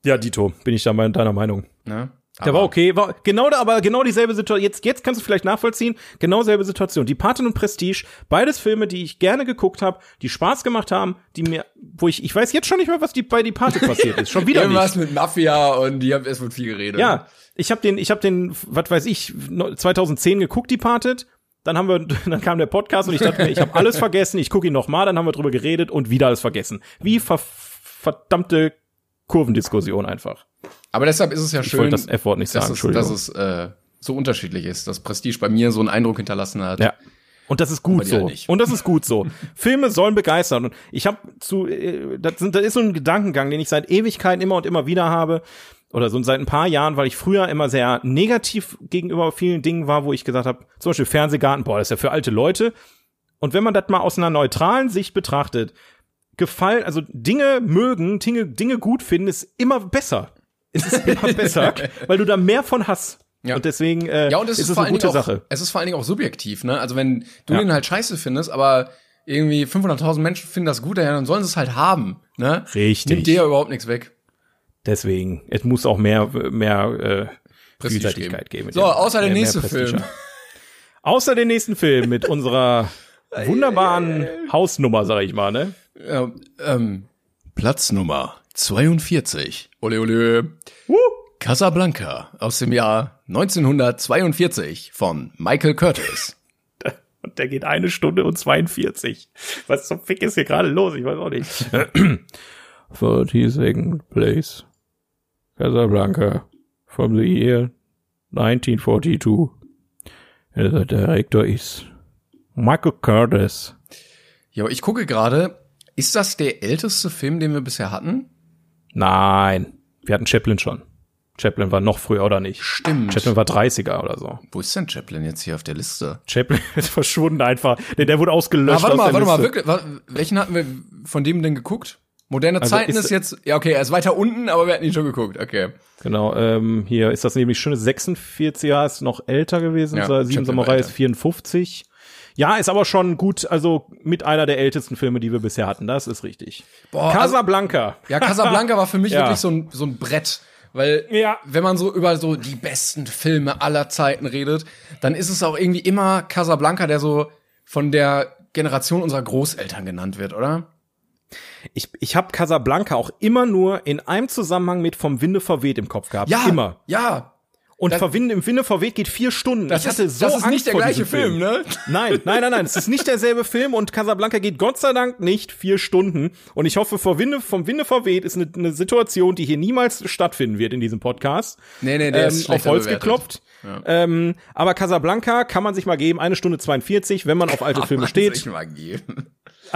Ja, Dito, bin ich da mal deiner Meinung. Ne? Der war okay, war genau da, aber genau dieselbe Situation. Jetzt, jetzt kannst du vielleicht nachvollziehen. Genau selbe Situation. Die Paten und Prestige, beides Filme, die ich gerne geguckt habe, die Spaß gemacht haben, die mir, wo ich, ich weiß jetzt schon nicht mehr, was die bei die Pate passiert ist. Schon wieder nicht. Irgendwas mit Mafia und die haben, es wird viel geredet. Ja, ich habe den, ich habe den, was weiß ich, no- 2010 geguckt, die Patet. Dann haben wir, *laughs* dann kam der Podcast und ich dachte mir, ich habe alles vergessen. Ich gucke ihn noch mal, dann haben wir drüber geredet und wieder alles vergessen. Wie ver verdammte Kurvendiskussion einfach. Aber deshalb ist es ja Ich schön, wollte das F-Wort nicht sagen. dass, dass es äh, so unterschiedlich ist, dass Prestige bei mir so einen Eindruck hinterlassen hat. Ja. Und das ist gut so. halt. Und das ist gut so. Filme sollen begeistern. Und ich habe zu, äh, das, sind, das ist so ein Gedankengang, den ich seit Ewigkeiten immer und immer wieder habe. oder so seit ein paar Jahren, weil ich früher immer sehr negativ gegenüber vielen Dingen war, wo ich gesagt habe, zum Beispiel Fernsehgarten, boah, das ist ja für alte Leute. Und wenn man das mal aus einer neutralen Sicht betrachtet, gefallen, also Dinge mögen, Dinge, Dinge gut finden, ist immer besser. Es ist immer *laughs* besser, weil du da mehr von hast. Ja. Und deswegen äh, Ja, und es ist es vor eine gute Dingen auch, Sache. es ist vor allen Dingen auch subjektiv, ne? Also wenn du Ja. den halt scheiße findest, aber irgendwie 500.000 Menschen finden das gut, dann sollen sie es halt haben, ne? Richtig. Nimmt dir ja überhaupt nichts weg. Deswegen, es muss auch mehr, mehr äh, Vielseitigkeit geben. So, außer der Mehr- mehr nächste. Film. Außer den nächsten Film mit *laughs* unserer wunderbaren Hausnummer, sag ich mal, ne? Ja, ähm, Platz Nummer 42. Ole, ole. Casablanca aus dem Jahr 1942 von Michael Curtis. *laughs* Und der geht eine Stunde und 42. Was zum Fick ist hier gerade los? Ich weiß auch nicht. *clears throat* 42nd place. Casablanca. From the year 1942. And the director is Michael Curtis. Ja, aber ich gucke gerade, ist das der älteste Film, den wir bisher hatten? Nein. Wir hatten Chaplin schon. Chaplin war noch früher, oder nicht? Stimmt. Chaplin war 30er oder so. Wo ist denn Chaplin jetzt hier auf der Liste? Chaplin *laughs* ist verschwunden einfach. Der, der wurde ausgelöscht. Ah, warte mal, warte mal, Liste. wirklich, wa- welchen hatten wir von dem denn geguckt? Moderne Also Zeiten ist- ist, jetzt, ja okay, er ist weiter unten, aber wir hatten ihn schon geguckt, okay. Genau, ähm, hier ist das nämlich schöne 46er, ist noch älter gewesen, Ja, Sieben Samurai ist 54. Ja, ist aber schon gut, also mit einer der ältesten Filme, die wir bisher hatten, das ist richtig. Boah, Casablanca. Ja, Casablanca war für mich *laughs* Ja. wirklich so ein, so ein Brett. Weil, Ja. wenn man so über so die besten Filme aller Zeiten redet, dann ist es auch irgendwie immer Casablanca, der so von der Generation unserer Großeltern genannt wird, oder? Ich, ich habe Casablanca auch immer nur in einem Zusammenhang mit Vom Winde verweht im Kopf gehabt. Immer. Ja. Und Das- Verwinden im Winde verweht geht vier Stunden. Das ich hatte ist, so das ist Angst nicht der gleiche diesem Film, ne? Nein, nein, nein, nein. Es ist nicht derselbe Film und Casablanca geht Gott sei Dank nicht vier Stunden. Und ich hoffe, vor Winde, vom Winde verweht ist eine, eine Situation, die hier niemals stattfinden wird in diesem Podcast. Nee, nee, der ähm, ist auf Holz bewertet. geklopft. Ähm, aber Casablanca kann man sich mal geben, eine Stunde 42, wenn man auf alte *laughs* Filme Kann man steht. sich mal geben.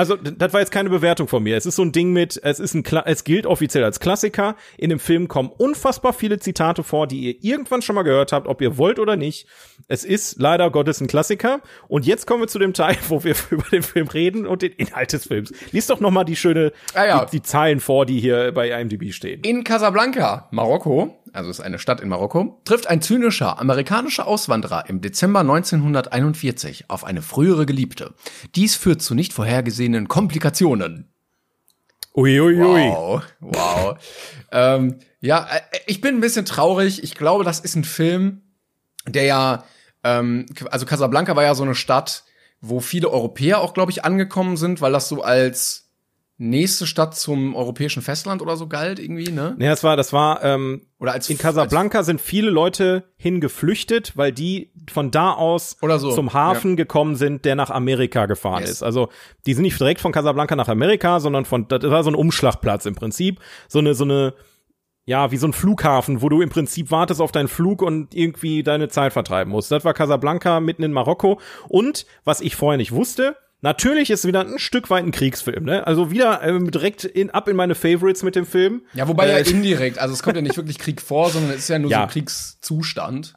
Also, das war jetzt keine Bewertung von mir. Es ist so ein Ding mit, es ist ein, Kla es gilt offiziell als Klassiker. In dem Film kommen unfassbar viele Zitate vor, die ihr irgendwann schon mal gehört habt, ob ihr wollt oder nicht. Es ist leider Gottes ein Klassiker. Und jetzt kommen wir zu dem Teil, *laughs* wo wir über den Film reden und den Inhalt des Films. Lies doch noch mal die schöne, Ah ja. die, die Zahlen vor, die hier bei IMDb stehen. In Casablanca, Marokko, also ist eine Stadt in Marokko, trifft ein zynischer amerikanischer Auswanderer im Dezember 1941 auf eine frühere Geliebte. Dies führt zu nicht vorhergesehenen Komplikationen. Uiuiui. Ui, ui. Wow, wow. ähm, ja, äh, ich bin ein bisschen traurig. Ich glaube, das ist ein Film, der ja, ähm, also Casablanca war ja so eine Stadt, wo viele Europäer auch, glaube ich, angekommen sind, weil das so als nächste Stadt zum europäischen Festland oder so galt irgendwie, ne? Nee, das war, das war, ähm, Oder als in Casablanca sind viele Leute hingeflüchtet, weil die von da aus Oder so, zum Hafen gekommen sind, der nach Amerika gefahren Yes. ist. Also die sind nicht direkt von Casablanca nach Amerika, sondern von das war so ein Umschlagplatz im Prinzip, so eine so eine ja, wie so ein Flughafen, wo du im Prinzip wartest auf deinen Flug und irgendwie deine Zeit vertreiben musst. Das war Casablanca mitten in Marokko. Und was ich vorher nicht wusste, natürlich ist wieder ein Stück weit ein Kriegsfilm, ne? Also wieder ähm, direkt in, ab in meine Favorites mit dem Film. Ja, wobei ja Äh, *laughs* indirekt, also es kommt ja nicht wirklich Krieg vor, sondern es ist ja nur so Ja. ein Kriegszustand.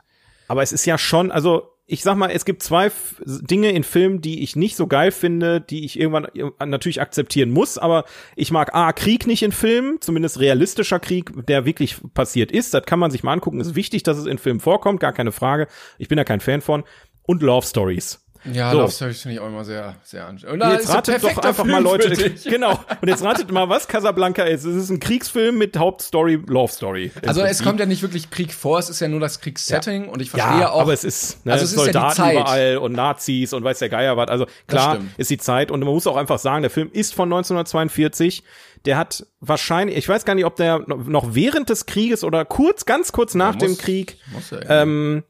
Aber es ist ja schon, also ich sag mal, es gibt zwei F Dinge in Filmen, die ich nicht so geil finde, die ich irgendwann ir- natürlich akzeptieren muss. Aber ich mag A, Krieg nicht in Filmen, zumindest realistischer Krieg, der wirklich passiert ist. Das kann man sich mal angucken. Ist wichtig, dass es in Filmen vorkommt, gar keine Frage. Ich bin da kein Fan von. Und Love Stories. Ja, So. Love Stories finde ich auch immer sehr, sehr anstrengend. Und jetzt ratet doch einfach mal Leute. *laughs* Genau. Und jetzt ratet mal, was Casablanca ist. Es ist ein Kriegsfilm mit Hauptstory Love Story. Also es kommt ja nicht wirklich Krieg vor, es ist ja nur das Kriegssetting und ich verstehe Ja, auch. aber es ist ne, Also es ist ja die Soldaten Zeit. überall und Nazis und weiß der Geier was. Also klar ist die Zeit und man muss auch einfach sagen, der Film ist von 1942. Der hat wahrscheinlich, ich weiß gar nicht, ob der noch während des Krieges oder kurz, ganz kurz nach dem muss- Krieg, muss ja, ähm,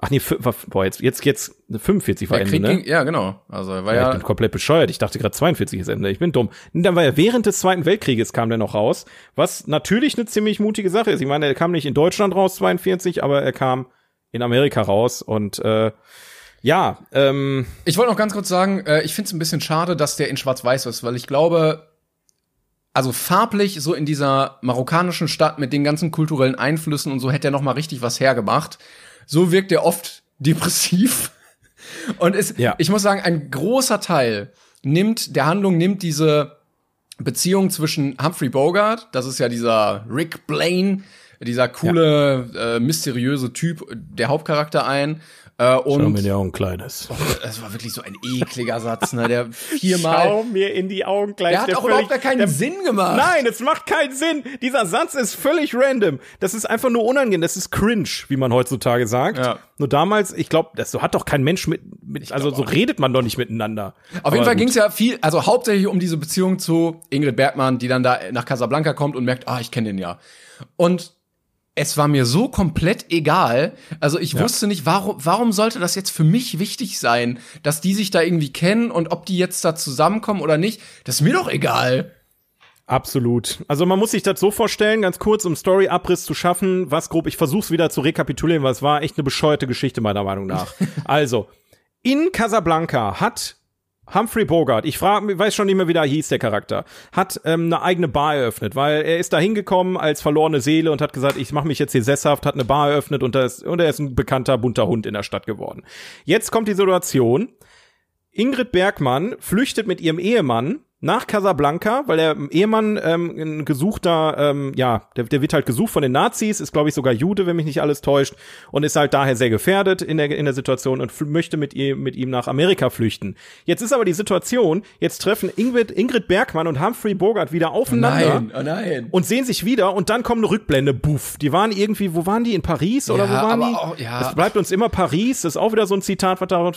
ach nee, war- boah, jetzt, jetzt, jetzt 45 war der Ende, Krieg ne? ging, ja, genau. Also war Ja, ja, ich bin komplett bescheuert. Ich dachte gerade 42 ist Ende. Ich bin dumm. Und dann war er während des Zweiten Weltkrieges kam der noch raus, was natürlich eine ziemlich mutige Sache ist. Ich meine, er kam nicht in Deutschland raus 42, aber er kam in Amerika raus und äh, ja, ähm, Ich wollte noch ganz kurz sagen, äh, ich finde es ein bisschen schade, dass der in Schwarz-Weiß ist, weil ich glaube, also farblich so in dieser marokkanischen Stadt mit den ganzen kulturellen Einflüssen und so hätte er noch mal richtig was hergemacht. So wirkt er oft depressiv. Und es, ja. ich muss sagen, ein großer Teil nimmt, der Handlung nimmt diese Beziehung zwischen Humphrey Bogart, das ist ja dieser Rick Blaine, dieser coole, ja. äh, mysteriöse Typ, der Hauptcharakter ein. Äh, und Schau mir in die Augen, Kleines. Oh, das war wirklich so ein ekliger Satz, ne? Der *laughs* viermal. Schau mir in die Augen, Kleines. Der hat der auch völlig, überhaupt gar keinen der, Sinn gemacht. Nein, es macht keinen Sinn. Dieser Satz ist völlig random. Das ist einfach nur unangenehm. Das ist cringe, wie man heutzutage sagt. Ja. Nur damals, ich glaube, das so hat doch kein Mensch mit, mit also so redet man doch nicht miteinander. Auf Aber jeden Fall ging es ja viel, also hauptsächlich um diese Beziehung zu Ingrid Bergmann, die dann da nach Casablanca kommt und merkt, ah, ich kenne den ja. Und es war mir so komplett egal. Also ich ja. wusste nicht, warum, warum sollte das jetzt für mich wichtig sein, dass die sich da irgendwie kennen und ob die jetzt da zusammenkommen oder nicht. Das ist mir doch egal. Absolut. Also man muss sich das so vorstellen, ganz kurz, um Story-Abriss zu schaffen, was grob, ich versuch's wieder zu rekapitulieren, weil es war echt eine bescheuerte Geschichte meiner Meinung nach. *laughs* also, in Casablanca hat Humphrey Bogart, ich frage, weiß schon nicht mehr, wie da hieß der Charakter, hat ähm, eine eigene Bar eröffnet, weil er ist da hingekommen als verlorene Seele und hat gesagt, ich mache mich jetzt hier sesshaft, hat eine Bar eröffnet und, das, und er ist ein bekannter bunter Hund in der Stadt geworden. Jetzt kommt die Situation, Ingrid Bergmann flüchtet mit ihrem Ehemann nach Casablanca, weil der Ehemann ähm, ein gesuchter, ähm, ja, der, der wird halt gesucht von den Nazis, ist glaube ich sogar Jude, wenn mich nicht alles täuscht, und ist halt daher sehr gefährdet in der in der Situation und möchte mit ihm mit ihm nach Amerika flüchten. Jetzt ist aber die Situation, jetzt treffen Ingrid, Ingrid Bergmann und Humphrey Bogart wieder aufeinander oh nein, oh nein. und sehen sich wieder und dann kommt eine Rückblende, buff. Die waren irgendwie, wo waren die in Paris oder ja, wo waren die? Auch, ja. Es bleibt uns immer Paris, das ist auch wieder so ein Zitat, was da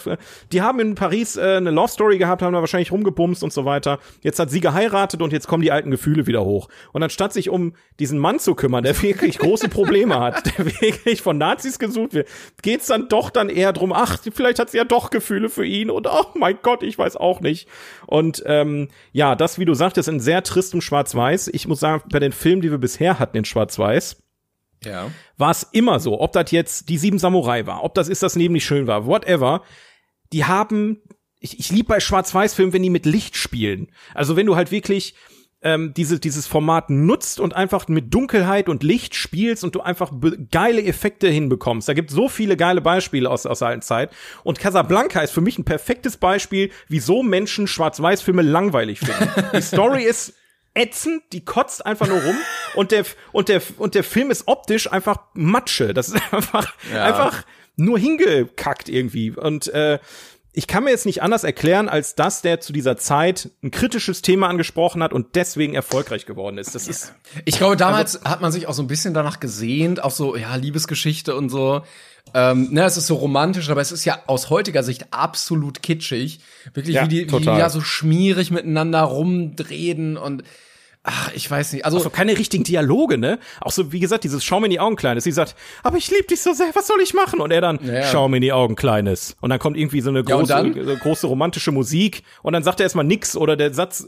die haben in Paris äh, eine Love Story gehabt, haben da wahrscheinlich rumgebumst und so weiter Jetzt hat sie geheiratet und jetzt kommen die alten Gefühle wieder hoch. Und anstatt sich um diesen Mann zu kümmern, der *laughs* wirklich große Probleme hat, der wirklich von Nazis gesucht wird, geht's dann doch dann eher drum, ach, vielleicht hat sie ja doch Gefühle für ihn und oh mein Gott, ich weiß auch nicht. Und ähm, ja, das, wie du sagtest, in sehr tristem Schwarz-Weiß. Ich muss sagen, bei den Filmen, die wir bisher hatten in Schwarz-Weiß, ja. war es immer so, ob das jetzt die sieben Samurai war, ob das ist das nicht schön war, whatever. Die haben ich, ich liebe bei Schwarz-Weiß-Filmen, wenn die mit Licht spielen. Also wenn du halt wirklich ähm, diese, dieses Format nutzt und einfach mit Dunkelheit und Licht spielst und du einfach geile Effekte hinbekommst. Da gibt so viele geile Beispiele aus, aus der alten Zeit. Und Casablanca ist für mich ein perfektes Beispiel, wieso Menschen Schwarz-Weiß-Filme langweilig finden. die Story ist ätzend, die kotzt einfach nur rum und der, und der, und der Film ist optisch einfach Matsche. Das ist *laughs* einfach, ja. einfach nur hingekackt irgendwie. Und äh, ich kann mir jetzt nicht anders erklären, als dass der zu dieser Zeit ein kritisches Thema angesprochen hat und deswegen erfolgreich geworden ist. Das ist. Ich glaube, damals also, hat man sich auch so ein bisschen danach gesehnt, auch so, ja, Liebesgeschichte und so. Ähm, ne, es ist so romantisch, aber es ist ja aus heutiger Sicht absolut kitschig. Wirklich, ja, wie, die, wie die ja so schmierig miteinander rumdrehen und Ach, ich weiß nicht. Also auch so keine richtigen Dialoge, ne? Auch so, wie gesagt, dieses Schau mir in die Augen, Kleines. Sie sagt, aber ich liebe dich so sehr, was soll ich machen? Und er dann, ja. Schau mir in die Augen, Kleines. Und dann kommt irgendwie so eine große, ja, so große romantische Musik und dann sagt er erstmal nix oder der Satz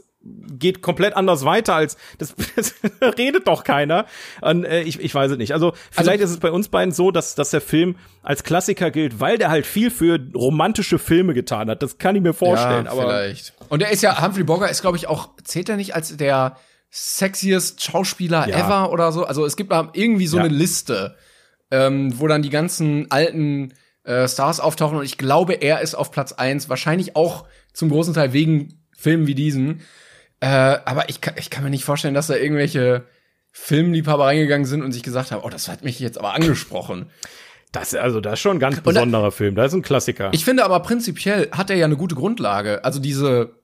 geht komplett anders weiter als das, *laughs* das redet doch keiner. Und, äh, ich, ich weiß es nicht. Also vielleicht also, ist es bei uns beiden so, dass, dass der Film als Klassiker gilt, weil der halt viel für romantische Filme getan hat. Das kann ich mir vorstellen. Ja, aber vielleicht. Und er ist ja Humphrey Bogart ist glaube ich auch zählt er nicht als der sexiest Schauspieler ja. ever oder so. Also es gibt mal irgendwie so ja. eine Liste, ähm, wo dann die ganzen alten äh, Stars auftauchen und ich glaube, er ist auf Platz eins wahrscheinlich auch zum großen Teil wegen Filmen wie diesen. Äh, aber ich kann, ich kann mir nicht vorstellen, dass da irgendwelche Filmliebhaber reingegangen sind und sich gesagt haben, oh, das hat mich jetzt aber angesprochen. Das, also, das ist schon ein ganz besonderer da, Film. Das ist ein Klassiker. Ich finde aber prinzipiell hat er ja eine gute Grundlage. Also diese,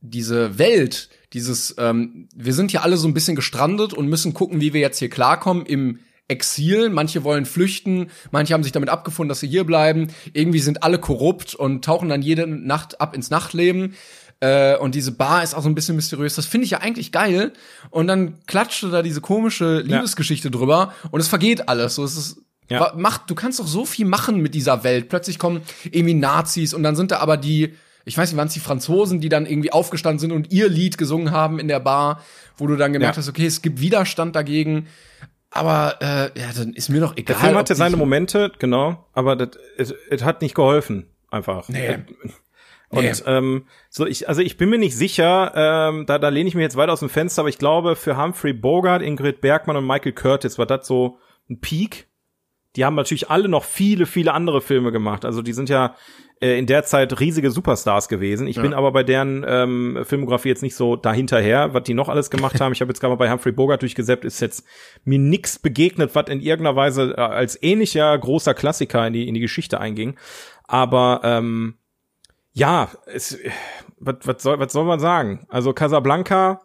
diese Welt, dieses, ähm, wir sind hier alle so ein bisschen gestrandet und müssen gucken, wie wir jetzt hier klarkommen im Exil. Manche wollen flüchten, manche haben sich damit abgefunden, dass sie hier bleiben. Irgendwie sind alle korrupt und tauchen dann jede Nacht ab ins Nachtleben. Äh, und diese Bar ist auch so ein bisschen mysteriös. Das finde ich ja eigentlich geil. Und dann klatschte da diese komische Liebesgeschichte ja. drüber und es vergeht alles. So, es ist ja. macht, du kannst doch so viel machen mit dieser Welt. Plötzlich kommen irgendwie Nazis und dann sind da aber die ich weiß nicht, waren es die Franzosen, die dann irgendwie aufgestanden sind und ihr Lied gesungen haben in der Bar, wo du dann gemerkt ja. hast, okay, es gibt Widerstand dagegen. Aber äh, ja, dann ist mir doch egal. Der Film hatte seine Momente, genau, aber es hat nicht geholfen, einfach. Nee. Und Nee. ähm, so ich, also ich bin mir nicht sicher, ähm, da, da lehne ich mich jetzt weit aus dem Fenster, aber ich glaube, für Humphrey Bogart, Ingrid Bergmann und Michael Curtis war das so ein Peak. Die haben natürlich alle noch viele, viele andere Filme gemacht. Also die sind ja äh, in der Zeit riesige Superstars gewesen. Ich bin aber bei deren ähm, Filmografie jetzt nicht so dahinterher, was die noch alles gemacht haben. Ich habe jetzt gerade mal bei Humphrey Bogart durchgesäppt, ist jetzt mir nix begegnet, was in irgendeiner Weise äh, als ähnlicher großer Klassiker in die, in die Geschichte einging. Aber ähm, ja, es, was, was, soll, was soll man sagen? Also Casablanca,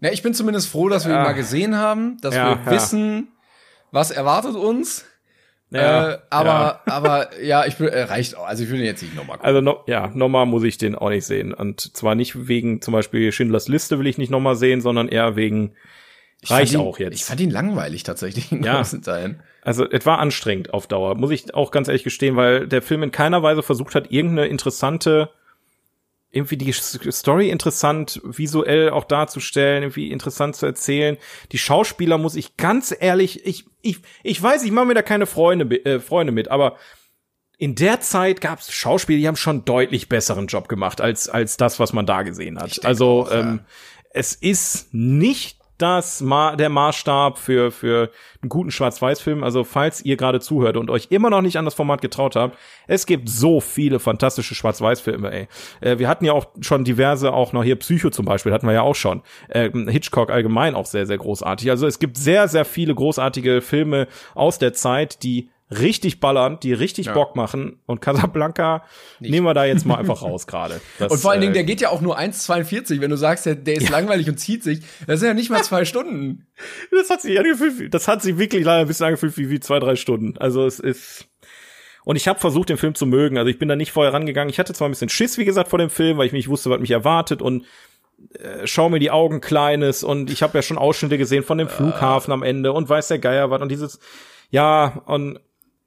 Na, ich bin zumindest froh, dass wir ihn Ja. mal gesehen haben, dass Ja, wir ja. wissen, was erwartet uns. Ja, äh, aber, ja. *laughs* aber ja, ich will, äh, reicht auch. Also ich will ihn jetzt nicht nochmal gucken. Also no, ja, nochmal muss ich den auch nicht sehen. Und zwar nicht wegen zum Beispiel Schindlers Liste will ich nicht nochmal sehen, sondern eher wegen Ich reicht ihn, auch jetzt. Ich fand ihn langweilig tatsächlich in Ja. großen Teilen. Also es war anstrengend auf Dauer, muss ich auch ganz ehrlich gestehen, weil der Film in keiner Weise versucht hat, irgendeine interessante, irgendwie die Story interessant visuell auch darzustellen, irgendwie interessant zu erzählen. Die Schauspieler muss ich ganz ehrlich, ich, ich, ich weiß, ich mache mir da keine Freunde, äh, Freunde mit, aber in der Zeit gab es Schauspieler, die haben schon deutlich besseren Job gemacht als als das, was man da gesehen hat. Also auch, ja. ähm, es ist nicht das Ma der Maßstab für für einen guten Schwarz-Weiß-Film. Also falls ihr gerade zuhört und euch immer noch nicht an das Format getraut habt, es gibt so viele fantastische Schwarz-Weiß-Filme. Ey, äh, wir hatten ja auch schon diverse, auch noch hier Psycho zum Beispiel hatten wir ja auch schon. Ähm, Hitchcock allgemein auch sehr sehr großartig. Also es gibt sehr sehr viele großartige Filme aus der Zeit, die richtig ballern, die richtig Ja. Bock machen. Und Casablanca nehmen wir da jetzt mal *laughs* einfach raus gerade. Und vor allen Dingen, äh, der geht ja auch nur 1,42. Wenn du sagst, der, der ist langweilig und zieht sich, das sind ja nicht mal zwei Stunden. *laughs* Das hat sich angefühlt, das hat sich wirklich leider ein bisschen angefühlt wie, wie zwei, drei Stunden. Also es ist. Und ich habe versucht, den Film zu mögen. Also ich bin da nicht vorher rangegangen. Ich hatte zwar ein bisschen Schiss, wie gesagt, vor dem Film, weil ich nicht wusste, was mich erwartet und äh, schau mir die Augen kleines und ich habe ja schon Ausschnitte gesehen von dem Flughafen am Ende und weiß der Geier was und dieses ja und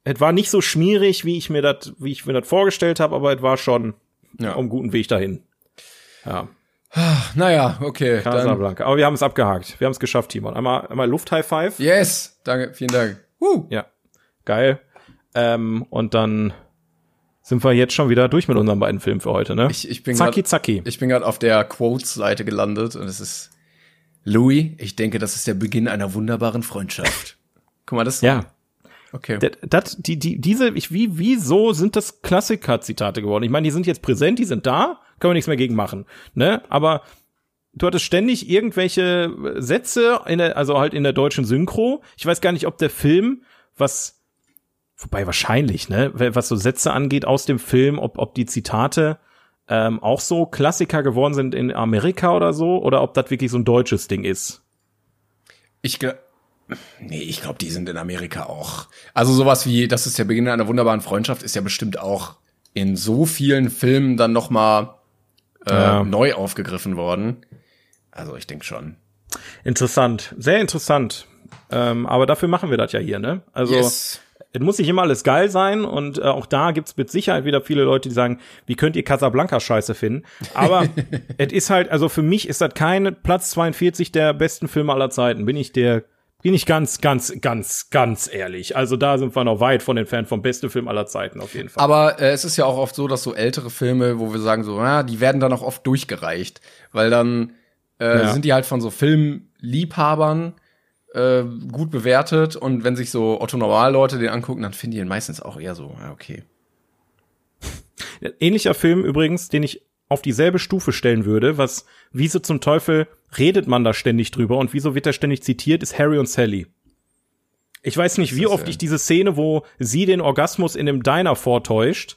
es war nicht so schmierig, wie ich mir das, wie ich mir das vorgestellt habe, aber es war schon Ja. auf einem guten Weg dahin. Ja, Naja, okay. Casablanca. Aber wir haben es abgehakt. Wir haben es geschafft, Timon. Einmal, einmal Luft High Five. yes, danke, vielen Dank. Uh, Ja, geil. Ähm, und dann sind wir jetzt schon wieder durch mit unseren beiden Filmen für heute, ne? ich, ich bin zacki, grad, zacki. ich bin gerade auf der Quotes-Seite gelandet und es ist Louis, ich denke, das ist der Beginn einer wunderbaren Freundschaft. *laughs* Guck mal, das Ja, okay. das, das, die, die, diese, ich, wie, wieso sind das Klassiker-Zitate geworden? Ich meine, die sind jetzt präsent, die sind da, können wir nichts mehr gegen machen, ne? Aber du hattest ständig irgendwelche Sätze, in der, also halt in der deutschen Synchro. Ich weiß gar nicht, ob der Film, was, wobei wahrscheinlich, ne, was so Sätze angeht aus dem Film, ob, ob die Zitate ähm, auch so Klassiker geworden sind in Amerika oder so, oder ob das wirklich so ein deutsches Ding ist. Ich nee, ich glaube, die sind in Amerika auch. Also sowas wie, das ist der Beginn einer wunderbaren Freundschaft, ist ja bestimmt auch in so vielen Filmen dann noch mal äh, Ja. neu aufgegriffen worden. Also ich denke schon. Interessant, sehr interessant. Ähm, aber dafür machen wir das ja hier, ne? Also Yes. es muss nicht immer alles geil sein und äh, auch da gibt's mit Sicherheit wieder viele Leute, die sagen, wie könnt ihr Casablanca scheiße finden? Aber *laughs* es ist halt, also für mich ist das kein Platz 42 der besten Filme aller Zeiten. Bin ich der, bin ich ganz, ganz, ganz, ganz ehrlich. Also da sind wir noch weit von den Fan vom besten Film aller Zeiten auf jeden Fall. Aber äh, es ist ja auch oft so, dass so ältere Filme, wo wir sagen so, na, die werden dann auch oft durchgereicht, weil dann äh, Ja. sind die halt von so Filmliebhabern äh, gut bewertet und wenn sich so Otto Normalleute den angucken, dann finden die ihn meistens auch eher so, ja, okay. Ähnlicher Film übrigens, den ich auf dieselbe Stufe stellen würde, was, wieso zum Teufel redet man da ständig drüber und wieso wird er ständig zitiert, ist Harry und Sally. Ich weiß nicht, wie oft ich diese Szene, wo sie den Orgasmus in dem Diner vortäuscht,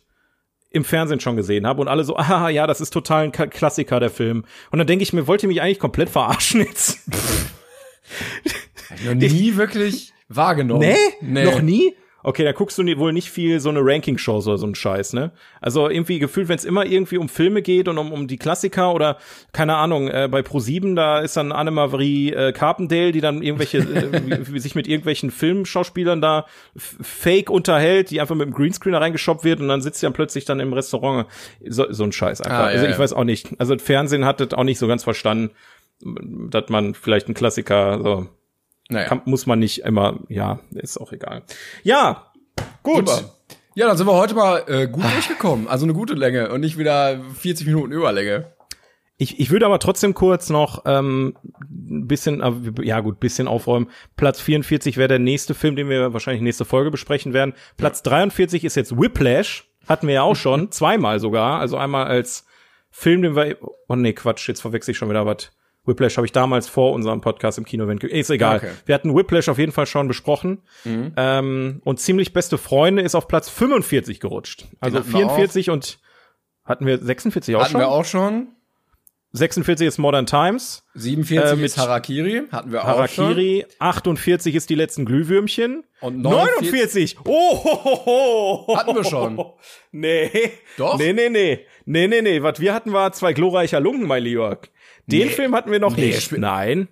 im Fernsehen schon gesehen habe und alle so, *laughs* ah ja, das ist total ein Ka- Klassiker, der Film. Und dann denke ich mir, wollt ihr mich eigentlich komplett verarschen jetzt? Noch nie wirklich wahrgenommen. Nee? Noch nie? Okay, da guckst du wohl nicht viel so eine Ranking-Show oder so ein Scheiß, ne? Also irgendwie gefühlt, wenn es immer irgendwie um Filme geht und um, um die Klassiker oder, keine Ahnung, äh, bei Pro7, da ist dann Annemarie äh, Carpendale, die dann irgendwelche, äh, *laughs* sich mit irgendwelchen Filmschauspielern da fake unterhält, die einfach mit dem Greenscreen da reingeschoppt wird und dann sitzt sie dann plötzlich dann im Restaurant. So, so ein Scheiß einfach. Ah, ja, also ich ja. weiß auch nicht. Also Fernsehen hat das auch nicht so ganz verstanden, dass man vielleicht einen Klassiker so Naja. kann, muss man nicht immer, ja, ist auch egal. Ja, gut. Super. Ja, dann sind wir heute mal äh, gut durchgekommen. Also eine gute Länge und nicht wieder 40 Minuten Überlänge. Ich, ich würde aber trotzdem kurz noch ähm, ein bisschen, äh, ja gut, bisschen aufräumen. Platz 44 wäre der nächste Film, den wir wahrscheinlich nächste Folge besprechen werden. Platz 43 ist jetzt Whiplash. Hatten wir ja auch schon, *laughs* zweimal sogar. Also einmal als Film, den wir, oh nee, Quatsch, jetzt verwechsel ich schon wieder was. Whiplash habe ich damals vor unserem Podcast im Kino. Ist egal. Okay. Wir hatten Whiplash auf jeden Fall schon besprochen. Mhm. Ähm, und ziemlich beste Freunde ist auf Platz 45 gerutscht. Also 44 und hatten wir 46 auch hatten schon? Hatten wir auch schon. 46 ist Modern Times. 47 äh, mit ist Harakiri, hatten wir auch Harakiri, schon. 48 ist die letzten Glühwürmchen. Und 49. 49. Oh, ho, ho, ho. Hatten wir schon. *laughs* Nee. Doch? Nee, nee, nee. Nee, nee, nee. Was wir hatten war zwei glorreicher Lunken, mein Lieber. Den nee. Film hatten wir noch nee, nicht. Nein.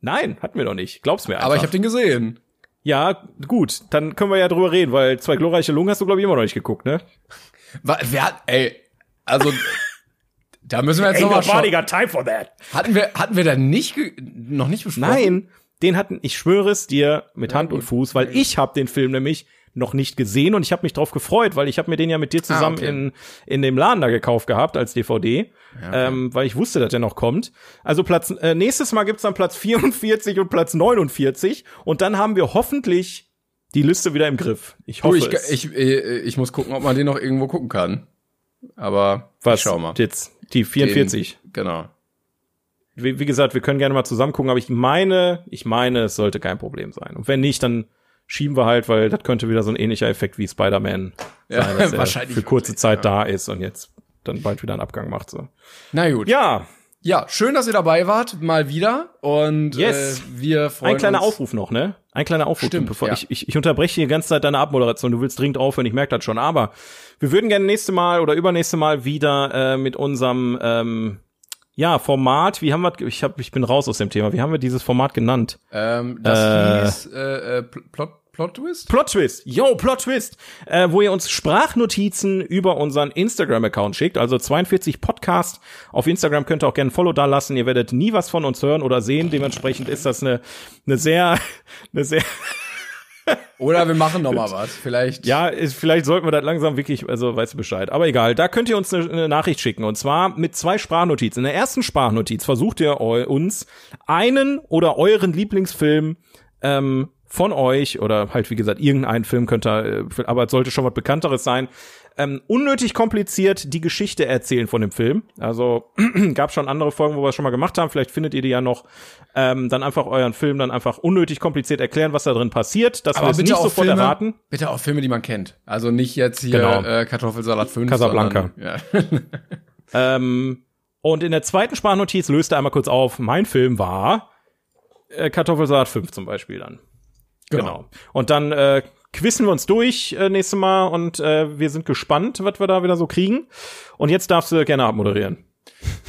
Nein, hatten wir noch nicht. Glaub's mir einfach. Aber ich habe den gesehen. Ja, gut. Dann können wir ja drüber reden, weil zwei glorreiche Lungen hast du, glaube ich, immer noch nicht geguckt, ne? Wer hat, ey, also *laughs* Da müssen wir jetzt nochmal schauen. time for that. Hatten wir, hatten wir da nicht, noch nicht besprochen? Nein, den hatten, ich schwöre es dir mit Hand und Fuß, weil ich habe den Film nämlich noch nicht gesehen und ich habe mich drauf gefreut, weil ich habe mir den ja mit dir ah, zusammen ah, okay. in, in dem Laden da gekauft gehabt als DVD, ja, okay. ähm, weil ich wusste, dass der noch kommt. Also Platz äh, nächstes Mal gibt's dann Platz 44 und Platz 49 und dann haben wir hoffentlich die Liste wieder im Griff. Ich hoffe du, ich, es. Ich, ich, äh, ich muss gucken, ob man den noch irgendwo gucken kann. Aber was? Schau mal. Jetzt die 44. Den, genau. Wie, wie, gesagt, wir können gerne mal zusammen gucken, aber ich meine, ich meine, es sollte kein Problem sein. Und wenn nicht, dann schieben wir halt, weil das könnte wieder so ein ähnlicher Effekt wie Spider-Man ja, sein, dass *laughs* wahrscheinlich für kurze Zeit ja. da ist und jetzt dann bald wieder einen Abgang macht. So. Na gut. Ja. Ja, schön, dass ihr dabei wart, mal wieder. Und yes. äh, wir freuen Ein kleiner uns. Aufruf noch, ne? Ein kleiner Aufruf. Stimmt, bevor ja. ich, ich, ich unterbreche die ganze Zeit deine Abmoderation. Du willst dringend aufhören, ich merke das schon. Aber wir würden gerne nächste Mal oder übernächste Mal wieder äh, mit unserem ähm, ja, Format, wie haben wir, ich hab, ich bin raus aus dem Thema, wie haben wir dieses Format genannt? Ähm, das äh, hieß äh, äh, Plot, Plot Twist? Plot Twist, yo, Plot Twist, äh, wo ihr uns Sprachnotizen über unseren Instagram-Account schickt, also 42 Podcast. Auf Instagram könnt ihr auch gerne ein Follow da lassen, ihr werdet nie was von uns hören oder sehen, dementsprechend ist das eine, eine sehr, *laughs* eine sehr oder wir machen noch mal was, vielleicht. Ja, vielleicht sollten wir das langsam wirklich, also weißt du Bescheid. Aber egal, da könnt ihr uns eine, eine Nachricht schicken und zwar mit zwei Sprachnotizen. In der ersten Sprachnotiz versucht ihr uns einen oder euren Lieblingsfilm ähm, von euch oder halt wie gesagt irgendeinen Film könnte, äh, aber es sollte schon was Bekannteres sein, ähm, unnötig kompliziert die Geschichte erzählen von dem Film. Also *clears throat* gab schon andere Folgen, wo wir es schon mal gemacht haben. Vielleicht findet ihr die ja noch. Ähm, dann einfach euren Film dann einfach unnötig kompliziert erklären, was da drin passiert, dass wir es nicht sofort Filme, erraten. Bitte auch Filme, die man kennt. Also nicht jetzt hier genau. äh, Kartoffelsalat 5. Casablanca. Sondern, ja. *laughs* ähm, und in der zweiten Sprachnotiz löst er einmal kurz auf, mein Film war äh, Kartoffelsalat 5 zum Beispiel dann. Genau. genau. Und dann äh, quizzen wir uns durch äh, nächstes Mal und äh, wir sind gespannt, was wir da wieder so kriegen. Und jetzt darfst du gerne abmoderieren.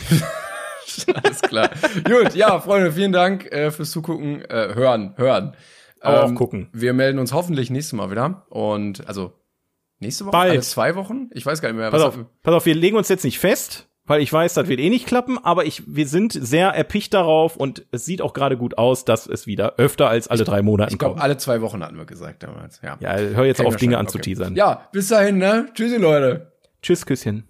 *laughs* Alles klar. Gut, ja, Freunde, vielen Dank äh, fürs Zugucken, äh, hören, hören. Ähm, auch gucken. Wir melden uns hoffentlich nächstes Mal wieder. Und also nächste Woche? Bald. Alle zwei Wochen? Ich weiß gar nicht mehr. Pass auf, pass auf, wir legen uns jetzt nicht fest weil ich weiß, das wird eh nicht klappen, aber ich, wir sind sehr erpicht darauf und es sieht auch gerade gut aus, dass es wieder öfter als alle drei Monate ich glaub, kommt. alle zwei Wochen hatten wir gesagt damals, ja. Ja, hör jetzt Kein auf, Dinge anzuteasern. Ja, bis dahin, ne? Tschüssi, Leute. Tschüss, Küsschen.